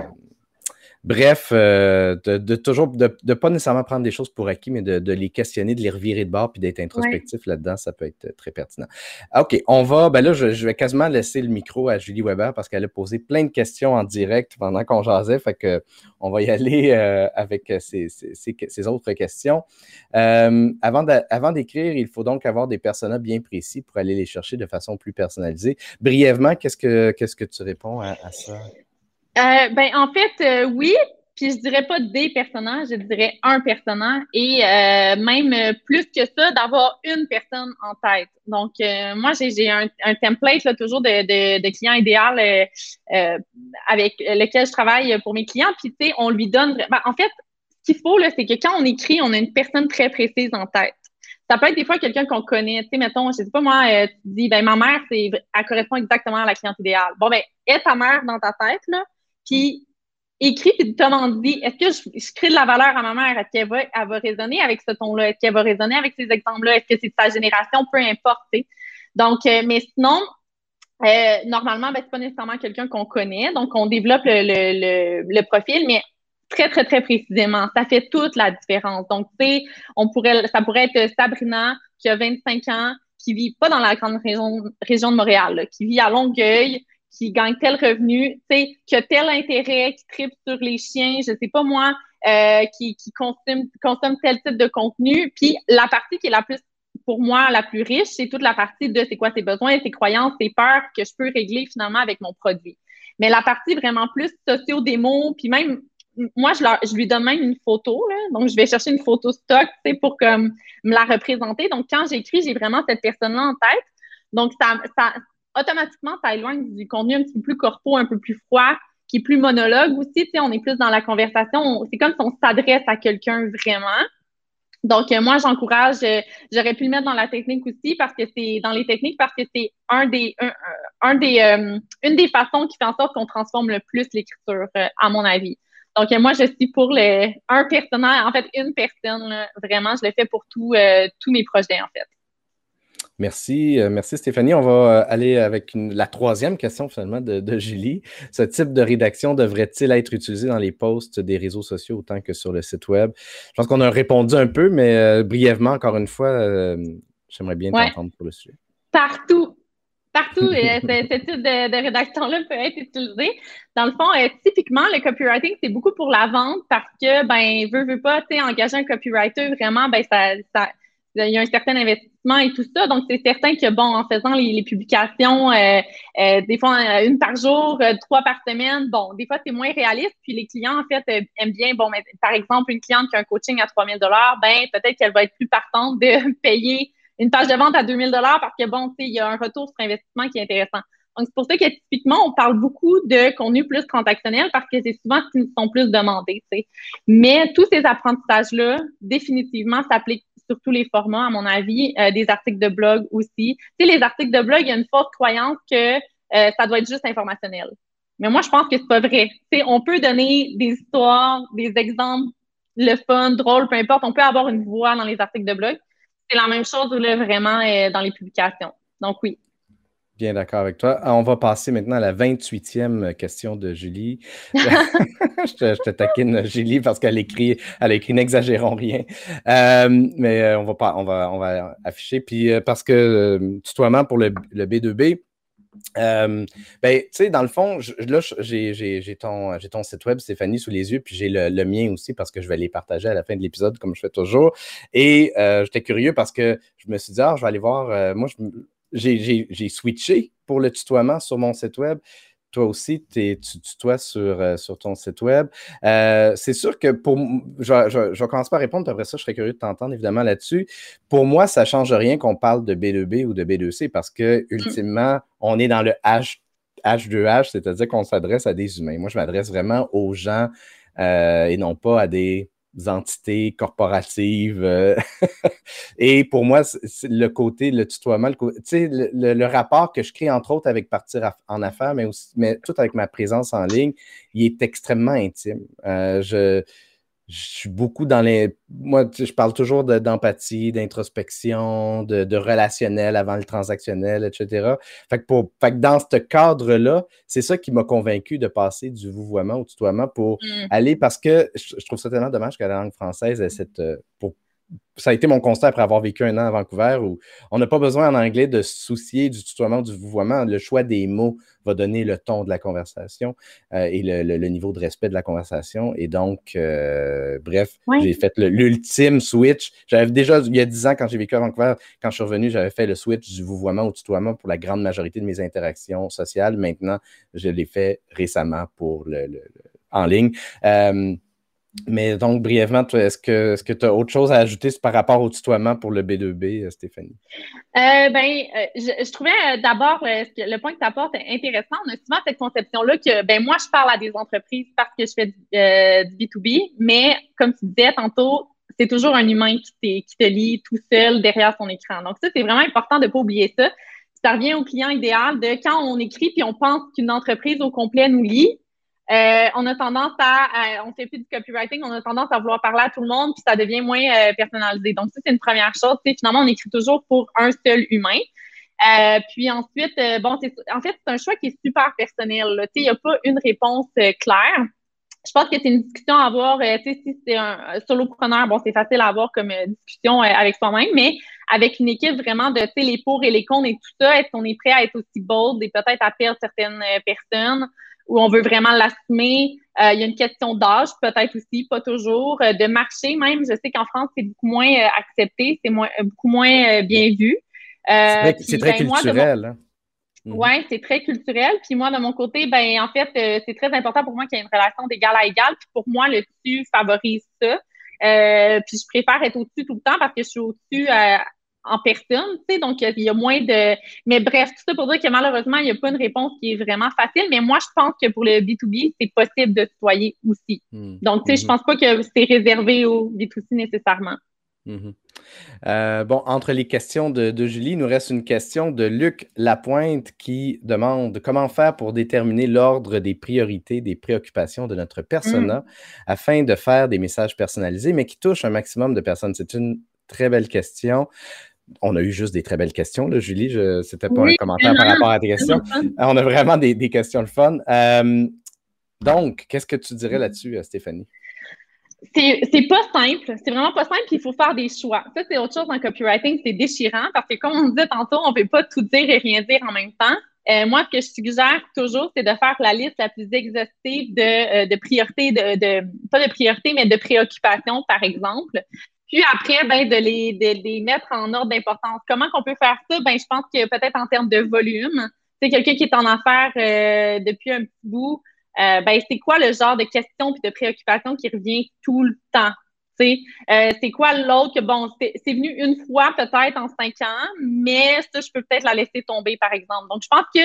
Euh, Bref, euh, de, toujours, de ne pas nécessairement prendre des choses pour acquis, mais de, les questionner, de les revirer de bord, puis d'être introspectif là-dedans, ça peut être très pertinent. OK, on va, ben là, je, vais quasiment laisser le micro à Julie Weber parce qu'elle a posé plein de questions en direct pendant qu'on jasait, fait que on va y aller euh, avec ces, autres questions. Euh, avant d'écrire, il faut donc avoir des personnages bien précis pour aller les chercher de façon plus personnalisée. Brièvement, qu'est-ce que, qu'est-ce que tu réponds à ça? Euh, ben, en fait, euh, oui. Puis je dirais pas des personnages, je dirais un personnage et euh, même plus que ça, d'avoir une personne en tête. Donc, moi, j'ai un, un, template là, toujours de, de, de client idéal avec lequel je travaille pour mes clients. Puis, tu sais, on lui donne... Ben, en fait, ce qu'il faut, c'est que quand on écrit, on a une personne très précise en tête. Ça peut être des fois quelqu'un qu'on connaît. Tu sais, mettons, je sais pas moi, tu dis, ben ma mère, c'est, elle correspond exactement à la cliente idéale. Bon, ben, est ta mère dans ta tête, là, puis écrit puis te dit est-ce que je, crée de la valeur à ma mère? Est-ce qu'elle va, elle va résonner avec ce ton-là? Est-ce qu'elle va résonner avec ces exemples-là? Est-ce que c'est de sa génération? Peu importe. Donc, euh, mais sinon, euh, normalement, ben, c'est pas nécessairement quelqu'un qu'on connaît. Donc, on développe le, le, profil, mais très, très, très précisément. Ça fait toute la différence. Donc, tu sais, on pourrait, ça pourrait être Sabrina qui a 25 ans, qui vit pas dans la grande région, région de Montréal, qui vit à Longueuil, qui gagne tel revenu, tu sais, qui a tel intérêt, qui tripe sur les chiens, je sais pas moi, euh, qui, qui consomme, consomme tel type de contenu. Puis la partie qui est la plus, pour moi, la plus riche, c'est toute la partie de c'est quoi ses besoins, ses croyances, ses peurs que je peux régler finalement avec mon produit. Mais la partie vraiment plus socio-démo, puis même moi, je, leur, je, lui donne même une photo, là, donc je vais chercher une photo stock pour comme, me la représenter. Donc, quand j'écris, j'ai vraiment cette personne-là en tête. Donc, ça, ça, automatiquement, ça éloigne du contenu un petit peu plus corpo, un peu plus froid, qui est plus monologue aussi. On est plus dans la conversation. C'est comme si on s'adresse à quelqu'un vraiment. Donc, euh, moi, j'encourage, euh, j'aurais pu le mettre dans la technique aussi parce que c'est dans les techniques parce que c'est un des, un, des, euh, une des façons qui fait en sorte qu'on transforme le plus l'écriture, à mon avis. Donc, moi, je suis pour le, un personnage, en fait, une personne, vraiment, je le fais pour tous mes projets, en fait. Merci, euh, merci Stéphanie. On va euh, aller avec la troisième question finalement de, Julie. Ce type de rédaction devrait-il être utilisé dans les posts des réseaux sociaux autant que sur le site web? Je pense qu'on a répondu un peu, mais euh, brièvement, encore une fois, j'aimerais bien t'entendre pour le sujet. Partout. Partout, ce, type de, rédaction-là peut être utilisé. Dans le fond, typiquement, le copywriting, c'est beaucoup pour la vente parce que, ben, veut, veut pas, tu sais, engager un copywriter, vraiment, ben, ça, ça il y a un certain investissement et tout ça. Donc, c'est certain que, bon, en faisant les, publications, euh, euh, des fois euh, une par jour, trois par semaine, bon, des fois, c'est moins réaliste. Puis les clients, en fait, aiment bien, bon, par exemple, une cliente qui a un coaching à 3000 dollars, ben peut-être qu'elle va être plus partante de payer une page de vente à 2000 dollars parce que, bon, tu sais, il y a un retour sur investissement qui est intéressant. Donc, c'est pour ça que typiquement, on parle beaucoup de contenu plus transactionnel parce que c'est souvent ce qui sont plus demandés. Mais tous ces apprentissages-là, définitivement, s'appliquent sur tous les formats, à mon avis, euh, des articles de blog aussi. Tu sais, les articles de blog, il y a une forte croyance que euh, ça doit être juste informationnel. Mais moi, je pense que c'est pas vrai. Tu sais, on peut donner des histoires, des exemples, le fun, drôle, peu importe. On peut avoir une voix dans les articles de blog. C'est la même chose là, vraiment euh, dans les publications. Donc oui. Bien d'accord avec toi. Ah, on va passer maintenant à la 28e question de Julie. je, te, taquine, Julie, parce qu'elle écrit, elle écrit N'exagérons rien. Euh, mais euh, on, va pas, on, va, on va afficher. Puis euh, parce que tutoiement pour le, B2B, ben, tu sais, dans le fond, là, j'ai ton, ton, site web, Stéphanie, sous les yeux, puis j'ai le, le, mien aussi parce que je vais les partager à la fin de l'épisode, comme je fais toujours. Et j'étais curieux parce que je me suis dit, ah, je vais aller voir. moi, je, j'ai switché pour le tutoiement sur mon site web. Toi aussi, tu tutoies sur, euh, sur ton site web. Euh, c'est sûr que pour. Je, je, je, vais commencer par répondre, puis après ça, je serais curieux de t'entendre évidemment là-dessus. Pour moi, ça ne change rien qu'on parle de B2B ou de B2C parce que, mm. ultimement, on est dans le H, H2H, c'est-à-dire qu'on s'adresse à des humains. Moi, je m'adresse vraiment aux gens euh, et non pas à des entités corporatives. Euh, et pour moi, le côté, le tutoiement, le, le, le, rapport que je crée, entre autres, avec partir en affaires, mais aussi, mais tout avec ma présence en ligne, il est extrêmement intime. Euh, je, je suis beaucoup dans les. Moi, je parle toujours d'empathie, d'introspection, de, relationnel avant le transactionnel, etc. Fait que, pour, fait que dans ce cadre-là, c'est ça qui m'a convaincu de passer du vouvoiement au tutoiement pour mmh. aller parce que je, trouve ça tellement dommage que la langue française ait cette. Euh, pour ça a été mon constat après avoir vécu un an à Vancouver où on n'a pas besoin en anglais de se soucier du tutoiement, du vouvoiement. Le choix des mots va donner le ton de la conversation euh, et le, niveau de respect de la conversation. Et donc, euh, bref, j'ai fait l'ultime switch. J'avais déjà, il y a dix ans, quand j'ai vécu à Vancouver, quand je suis revenu, j'avais fait le switch du vouvoiement au tutoiement pour la grande majorité de mes interactions sociales. Maintenant, je l'ai fait récemment pour le, en ligne. Euh, mais donc, brièvement, est-ce que tu as autre chose à ajouter par rapport au tutoiement pour le B2B, euh, Stéphanie? Euh, ben, euh, je, trouvais d'abord le point que tu apportes intéressant. On a souvent cette conception-là que ben, moi, je parle à des entreprises parce que je fais du, B2B, mais comme tu disais tantôt, c'est toujours un humain qui, qui, te lit tout seul derrière son écran. Donc, ça, c'est vraiment important de ne pas oublier ça. Ça revient au client idéal de quand on écrit puis on pense qu'une entreprise au complet nous lit, euh, on a tendance à, on fait plus du copywriting, on a tendance à vouloir parler à tout le monde, puis ça devient moins euh, personnalisé. Donc, ça, c'est une première chose. Finalement, on écrit toujours pour un seul humain. Euh, puis ensuite, bon, en fait, c'est un choix qui est super personnel. Il n'y a pas une réponse claire. Je pense que c'est une discussion à avoir. si c'est un solopreneur, bon, c'est facile à avoir comme discussion avec soi-même, mais avec une équipe vraiment de les pour et les contre et tout ça, est-ce qu'on est prêt à être aussi bold et peut-être à perdre certaines personnes? Où on veut vraiment l'assumer. Euh, il y a une question d'âge, peut-être aussi, pas toujours. Euh, de marché même, je sais qu'en France, c'est beaucoup moins euh, accepté, c'est moins, beaucoup moins bien vu. c'est très, ben, culturel. Hein. Mhm. Oui, c'est très culturel. Puis moi, de mon côté, ben en fait, c'est très important pour moi qu'il y ait une relation d'égal à égal. Puis pour moi, le dessus favorise ça. puis je préfère être au-dessus tout le temps parce que je suis au-dessus en personne, tu sais, donc il y a moins de... Mais bref, tout ça pour dire que malheureusement, il n'y a pas une réponse qui est vraiment facile, mais moi, je pense que pour le B2B, c'est possible de tutoyer aussi. Hmm. Donc, tu sais, je hmm. pense pas que c'est réservé au B2C nécessairement. Hmm. Euh, bon, entre les questions de, Julie, il nous reste une question de Luc Lapointe qui demande comment faire pour déterminer l'ordre des priorités, des préoccupations de notre persona afin de faire des messages personnalisés, mais qui touchent un maximum de personnes. C'est une très belle question on a eu juste des très belles questions, là, Julie. Ce n'était pas un commentaire par rapport à tes questions. On a vraiment des, questions de fun. Euh, donc, qu'est-ce que tu dirais là-dessus, euh, Stéphanie? C'est pas simple. C'est vraiment pas simple. Il faut faire des choix. Ça, c'est autre chose en copywriting. C'est déchirant parce que, comme on disait tantôt, on ne peut pas tout dire et rien dire en même temps. Euh, moi, ce que je suggère toujours, c'est de faire la liste la plus exhaustive de, de priorités, de, de, pas de priorités, mais de préoccupations, par exemple. Puis après, ben, de, les, de les mettre en ordre d'importance. Comment qu'on peut faire ça? Ben, je pense que peut-être en termes de volume. C'est quelqu'un qui est en affaires euh, depuis un petit bout. Euh, ben, c'est quoi le genre de questions et de préoccupations qui revient tout le temps? Euh, c'est quoi l'autre bon, c'est venu une fois peut-être en cinq ans, mais ça, je peux peut-être la laisser tomber, par exemple. Donc, je pense que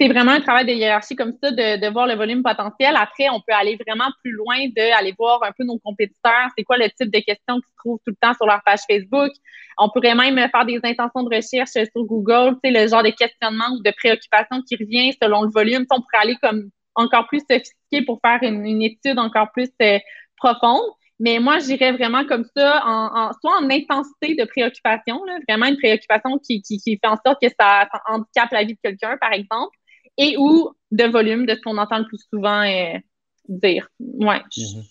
c'est vraiment un travail de hiérarchie comme ça, de, voir le volume potentiel. Après, on peut aller vraiment plus loin, d'aller voir un peu nos compétiteurs, c'est quoi le type de questions qui se trouvent tout le temps sur leur page Facebook? On pourrait même faire des intentions de recherche sur Google, le genre de questionnement ou de préoccupation qui revient selon le volume. on pourrait aller comme encore plus sophistiqué pour faire une, étude encore plus euh, profonde. Mais moi, j'irais vraiment comme ça, en, soit en intensité de préoccupation, vraiment une préoccupation qui, qui, fait en sorte que ça, ça handicape la vie de quelqu'un, par exemple, et ou de volume de ce qu'on entend le plus souvent euh, dire. Ouais. Mhm.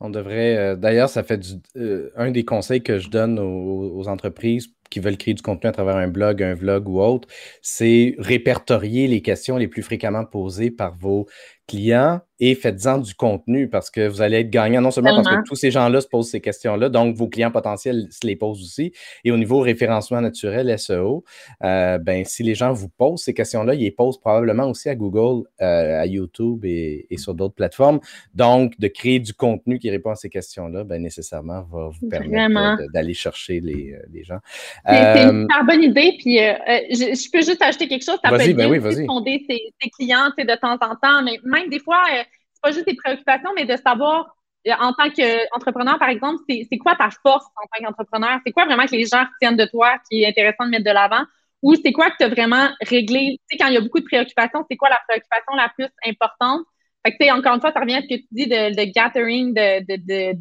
On devrait, euh, d'ailleurs, ça fait euh, un des conseils que je donne aux, entreprises qui veulent créer du contenu à travers un blog, un vlog ou autre, c'est répertorier les questions les plus fréquemment posées par vos clients et faites-en du contenu parce que vous allez être gagnant non seulement parce que tous ces gens-là se posent ces questions-là, donc vos clients potentiels se les posent aussi. Et au niveau référencement naturel, SEO, euh, ben, si les gens vous posent ces questions-là, ils les posent probablement aussi à Google, euh, à YouTube et, sur d'autres plateformes. Donc, de créer du contenu qui répond à ces questions-là, ben, nécessairement va vous permettre d'aller chercher les, euh, les gens. C'est une super bonne idée. Puis, je, peux juste ajouter quelque chose. Ça peut ben oui, fonder ses, ses clients de temps en temps, mais même des fois, c'est pas juste des préoccupations, mais de savoir en tant qu'entrepreneur, par exemple, c'est quoi ta force en tant qu'entrepreneur? C'est quoi vraiment que les gens retiennent de toi qui est intéressant de mettre de l'avant? Ou c'est quoi que tu as vraiment réglé? Tu sais, quand il y a beaucoup de préoccupations, c'est quoi la préoccupation la plus importante? Fait que, tu sais, encore une fois, ça revient à ce que tu dis de, gathering, de, de,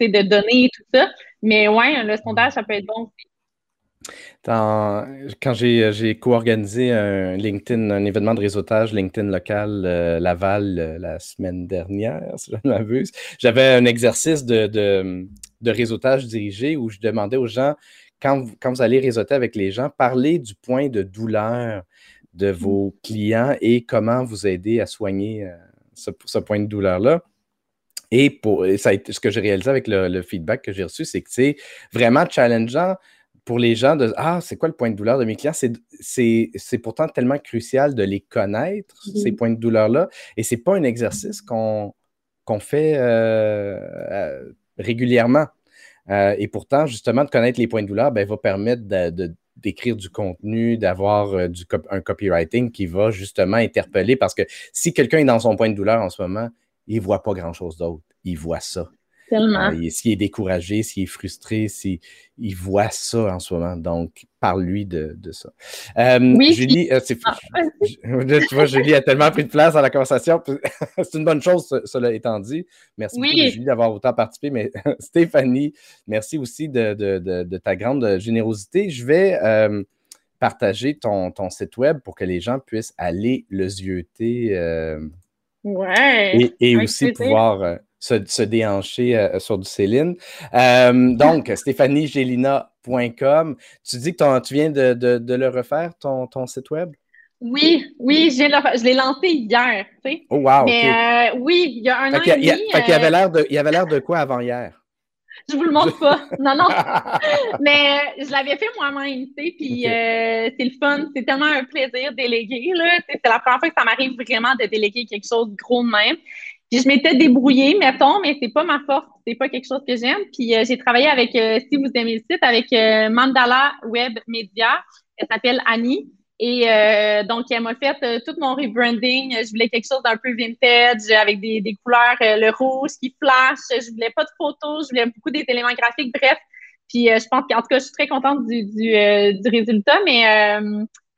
de, de données et tout ça. Mais ouais, le sondage, ça peut être bon aussi quand j'ai co-organisé un LinkedIn, un événement de réseautage LinkedIn local euh, Laval euh, la semaine dernière, si je ne m'abuse, j'avais un exercice de, de, réseautage dirigé où je demandais aux gens, quand, quand vous allez réseauter avec les gens, parlez du point de douleur de vos clients et comment vous aider à soigner euh, ce, ce, point de douleur-là. Et pour ça a été, ce que j'ai réalisé avec le, le feedback que j'ai reçu, c'est que c'est vraiment challengeant pour les gens de Ah, c'est quoi le point de douleur de mes clients? C'est pourtant tellement crucial de les connaître, ces points de douleur-là. Et ce n'est pas un exercice qu'on fait euh, euh, régulièrement. Euh, et pourtant, justement, de connaître les points de douleur ben, va permettre d'écrire du contenu, d'avoir un copywriting qui va justement interpeller parce que si quelqu'un est dans son point de douleur en ce moment, il ne voit pas grand-chose d'autre. Il voit ça. Tellement. Euh, s'il est découragé, s'il est frustré, s'il il voit ça en ce moment. Donc, parle-lui de, ça. Euh, oui, Julie, euh, ah, tu vois, Julie a tellement pris de place dans la conversation. c'est une bonne chose, cela étant dit. Merci beaucoup, Julie, d'avoir autant participé. Mais Stéphanie, merci aussi de, ta grande générosité. Je vais partager ton, ton, site web pour que les gens puissent aller le zioter. ouais. Et, aussi pouvoir se, déhancher euh, sur du Céline. Euh, donc, stéphaniegelina.com. Tu dis que tu viens de, le refaire, ton, ton site web? Oui, oui, je, l'ai lancé hier. Tu sais. Oh, wow. Mais euh, oui, il y a un an et demi. il avait l'air de, il avait l'air de quoi avant hier? Je vous le montre pas. Non, non. Mais je l'avais fait moi-même, tu sais, puis c'est le fun. C'est tellement un plaisir de déléguer, là. C'est la première fois que ça m'arrive vraiment de déléguer quelque chose de gros de même. Puis je m'étais débrouillée, mettons, mais c'est pas ma force, c'est pas quelque chose que j'aime. Puis euh, j'ai travaillé avec, euh, si vous aimez le site, avec euh, Mandala Web Media. Elle s'appelle Annie. Et donc, elle m'a fait tout mon rebranding. Je voulais quelque chose d'un peu vintage, avec des, des couleurs, le rouge qui flash. Je voulais pas de photos, je voulais beaucoup des éléments graphiques. Bref, puis je pense qu'en tout cas, je suis très contente du, du, du résultat, mais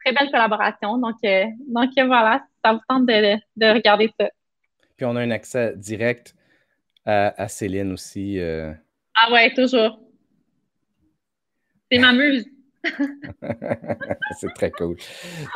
très belle collaboration. Donc, donc voilà, ça vous tente de, de regarder ça. Puis on a un accès direct à, Céline aussi. Euh. Ah ouais, toujours. C'est ma muse. c'est très cool.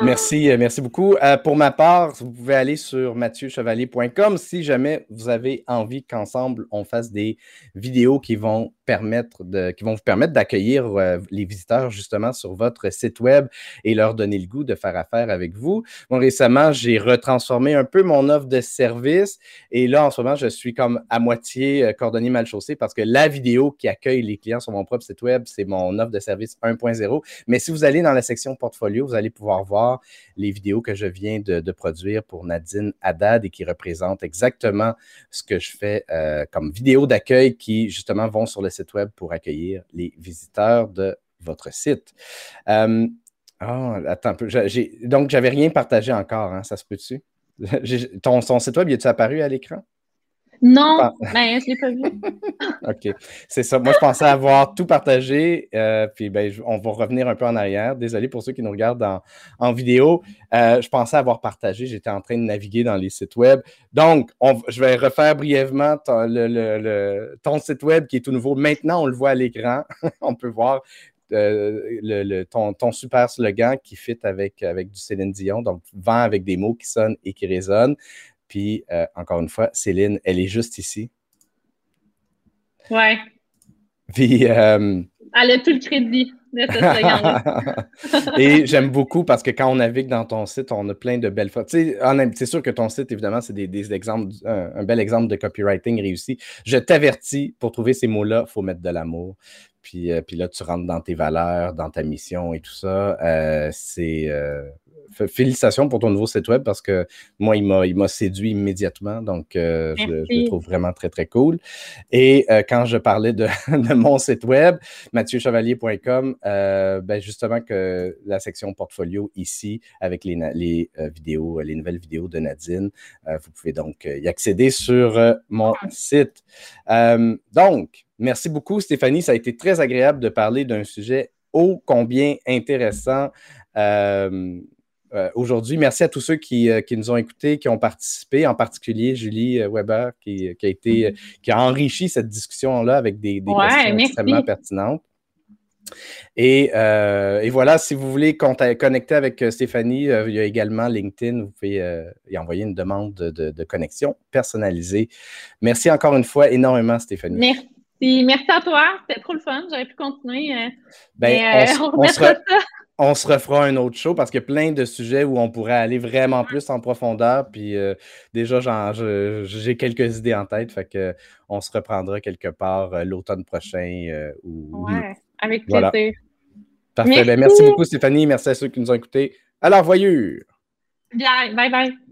Merci, euh, merci beaucoup. Euh, pour ma part, vous pouvez aller sur mathieuchevalier.com si jamais vous avez envie qu'ensemble on fasse des vidéos qui vont permettre de, qui vont vous permettre d'accueillir euh, les visiteurs justement sur votre site web et leur donner le goût de faire affaire avec vous. Bon, récemment, j'ai retransformé un peu mon offre de service et là, en ce moment, je suis comme à moitié cordonnier mal chaussé parce que la vidéo qui accueille les clients sur mon propre site web, c'est mon offre de service 1.0 mais si vous allez dans la section portfolio, vous allez pouvoir voir les vidéos que je viens de, produire pour Nadine Haddad et qui représentent exactement ce que je fais euh, comme vidéos d'accueil qui, justement, vont sur le site web pour accueillir les visiteurs de votre site. Oh, attends un peu. donc, j'avais rien partagé encore, hein, ça se peut-tu? Ton, ton site web, est-il apparu à l'écran? Non, ben, je ne l'ai pas vu. OK. C'est ça. Moi, je pensais avoir tout partagé. Euh, puis, ben, on va revenir un peu en arrière. Désolé pour ceux qui nous regardent en, vidéo. Euh, je pensais avoir partagé. J'étais en train de naviguer dans les sites web. Donc, je vais refaire brièvement ton, le, ton site web qui est tout nouveau. Maintenant, on le voit à l'écran. on peut voir euh, le, ton, ton, super slogan qui fit avec, avec du Céline Dion. Donc, vent avec des mots qui sonnent et qui résonnent. Puis, euh, encore une fois, Céline, elle est juste ici. Ouais. Puis. Euh, elle a tout le crédit Et j'aime beaucoup parce que quand on navigue dans ton site, on a plein de belles photos. C'est sûr que ton site, évidemment, c'est des, exemples, un, bel exemple de copywriting réussi. Je t'avertis, pour trouver ces mots-là, il faut mettre de l'amour. Puis, euh, puis là, tu rentres dans tes valeurs, dans ta mission et tout ça. c'est félicitations pour ton nouveau site web parce que moi, il m'a séduit immédiatement. Donc, euh, je, le trouve vraiment très, très cool. Et euh, quand je parlais de, mon site web, mathieuchevalier.com, euh, ben justement que la section portfolio ici, avec les, les vidéos, les nouvelles vidéos de Nadine, vous pouvez donc y accéder sur mon site. donc, merci beaucoup, Stéphanie. Ça a été très agréable de parler d'un sujet ô combien intéressant. Euh, aujourd'hui. Merci à tous ceux euh, qui, nous ont écoutés, qui ont participé, en particulier Julie euh, Weber, qui, a été, mm-hmm. qui a enrichi cette discussion-là avec des, questions extrêmement pertinentes. Et, voilà, si vous voulez connecter avec Stéphanie, il y a également LinkedIn. Vous pouvez y envoyer une demande de, connexion personnalisée. Merci encore une fois énormément, Stéphanie. Merci. Merci à toi. C'était trop le fun. J'aurais pu continuer. Ben, on, on, ça on se refera un autre show parce qu'il y a plein de sujets où on pourrait aller vraiment plus en profondeur. Puis euh, déjà, j'ai quelques idées en tête. Fait que on se reprendra quelque part euh, l'automne prochain. Euh, ou, ouais, avec plaisir. Parfait. Merci. Ben, merci beaucoup, Stéphanie. Merci à ceux qui nous ont écoutés. Alors, voyure. Bye, bye. bye.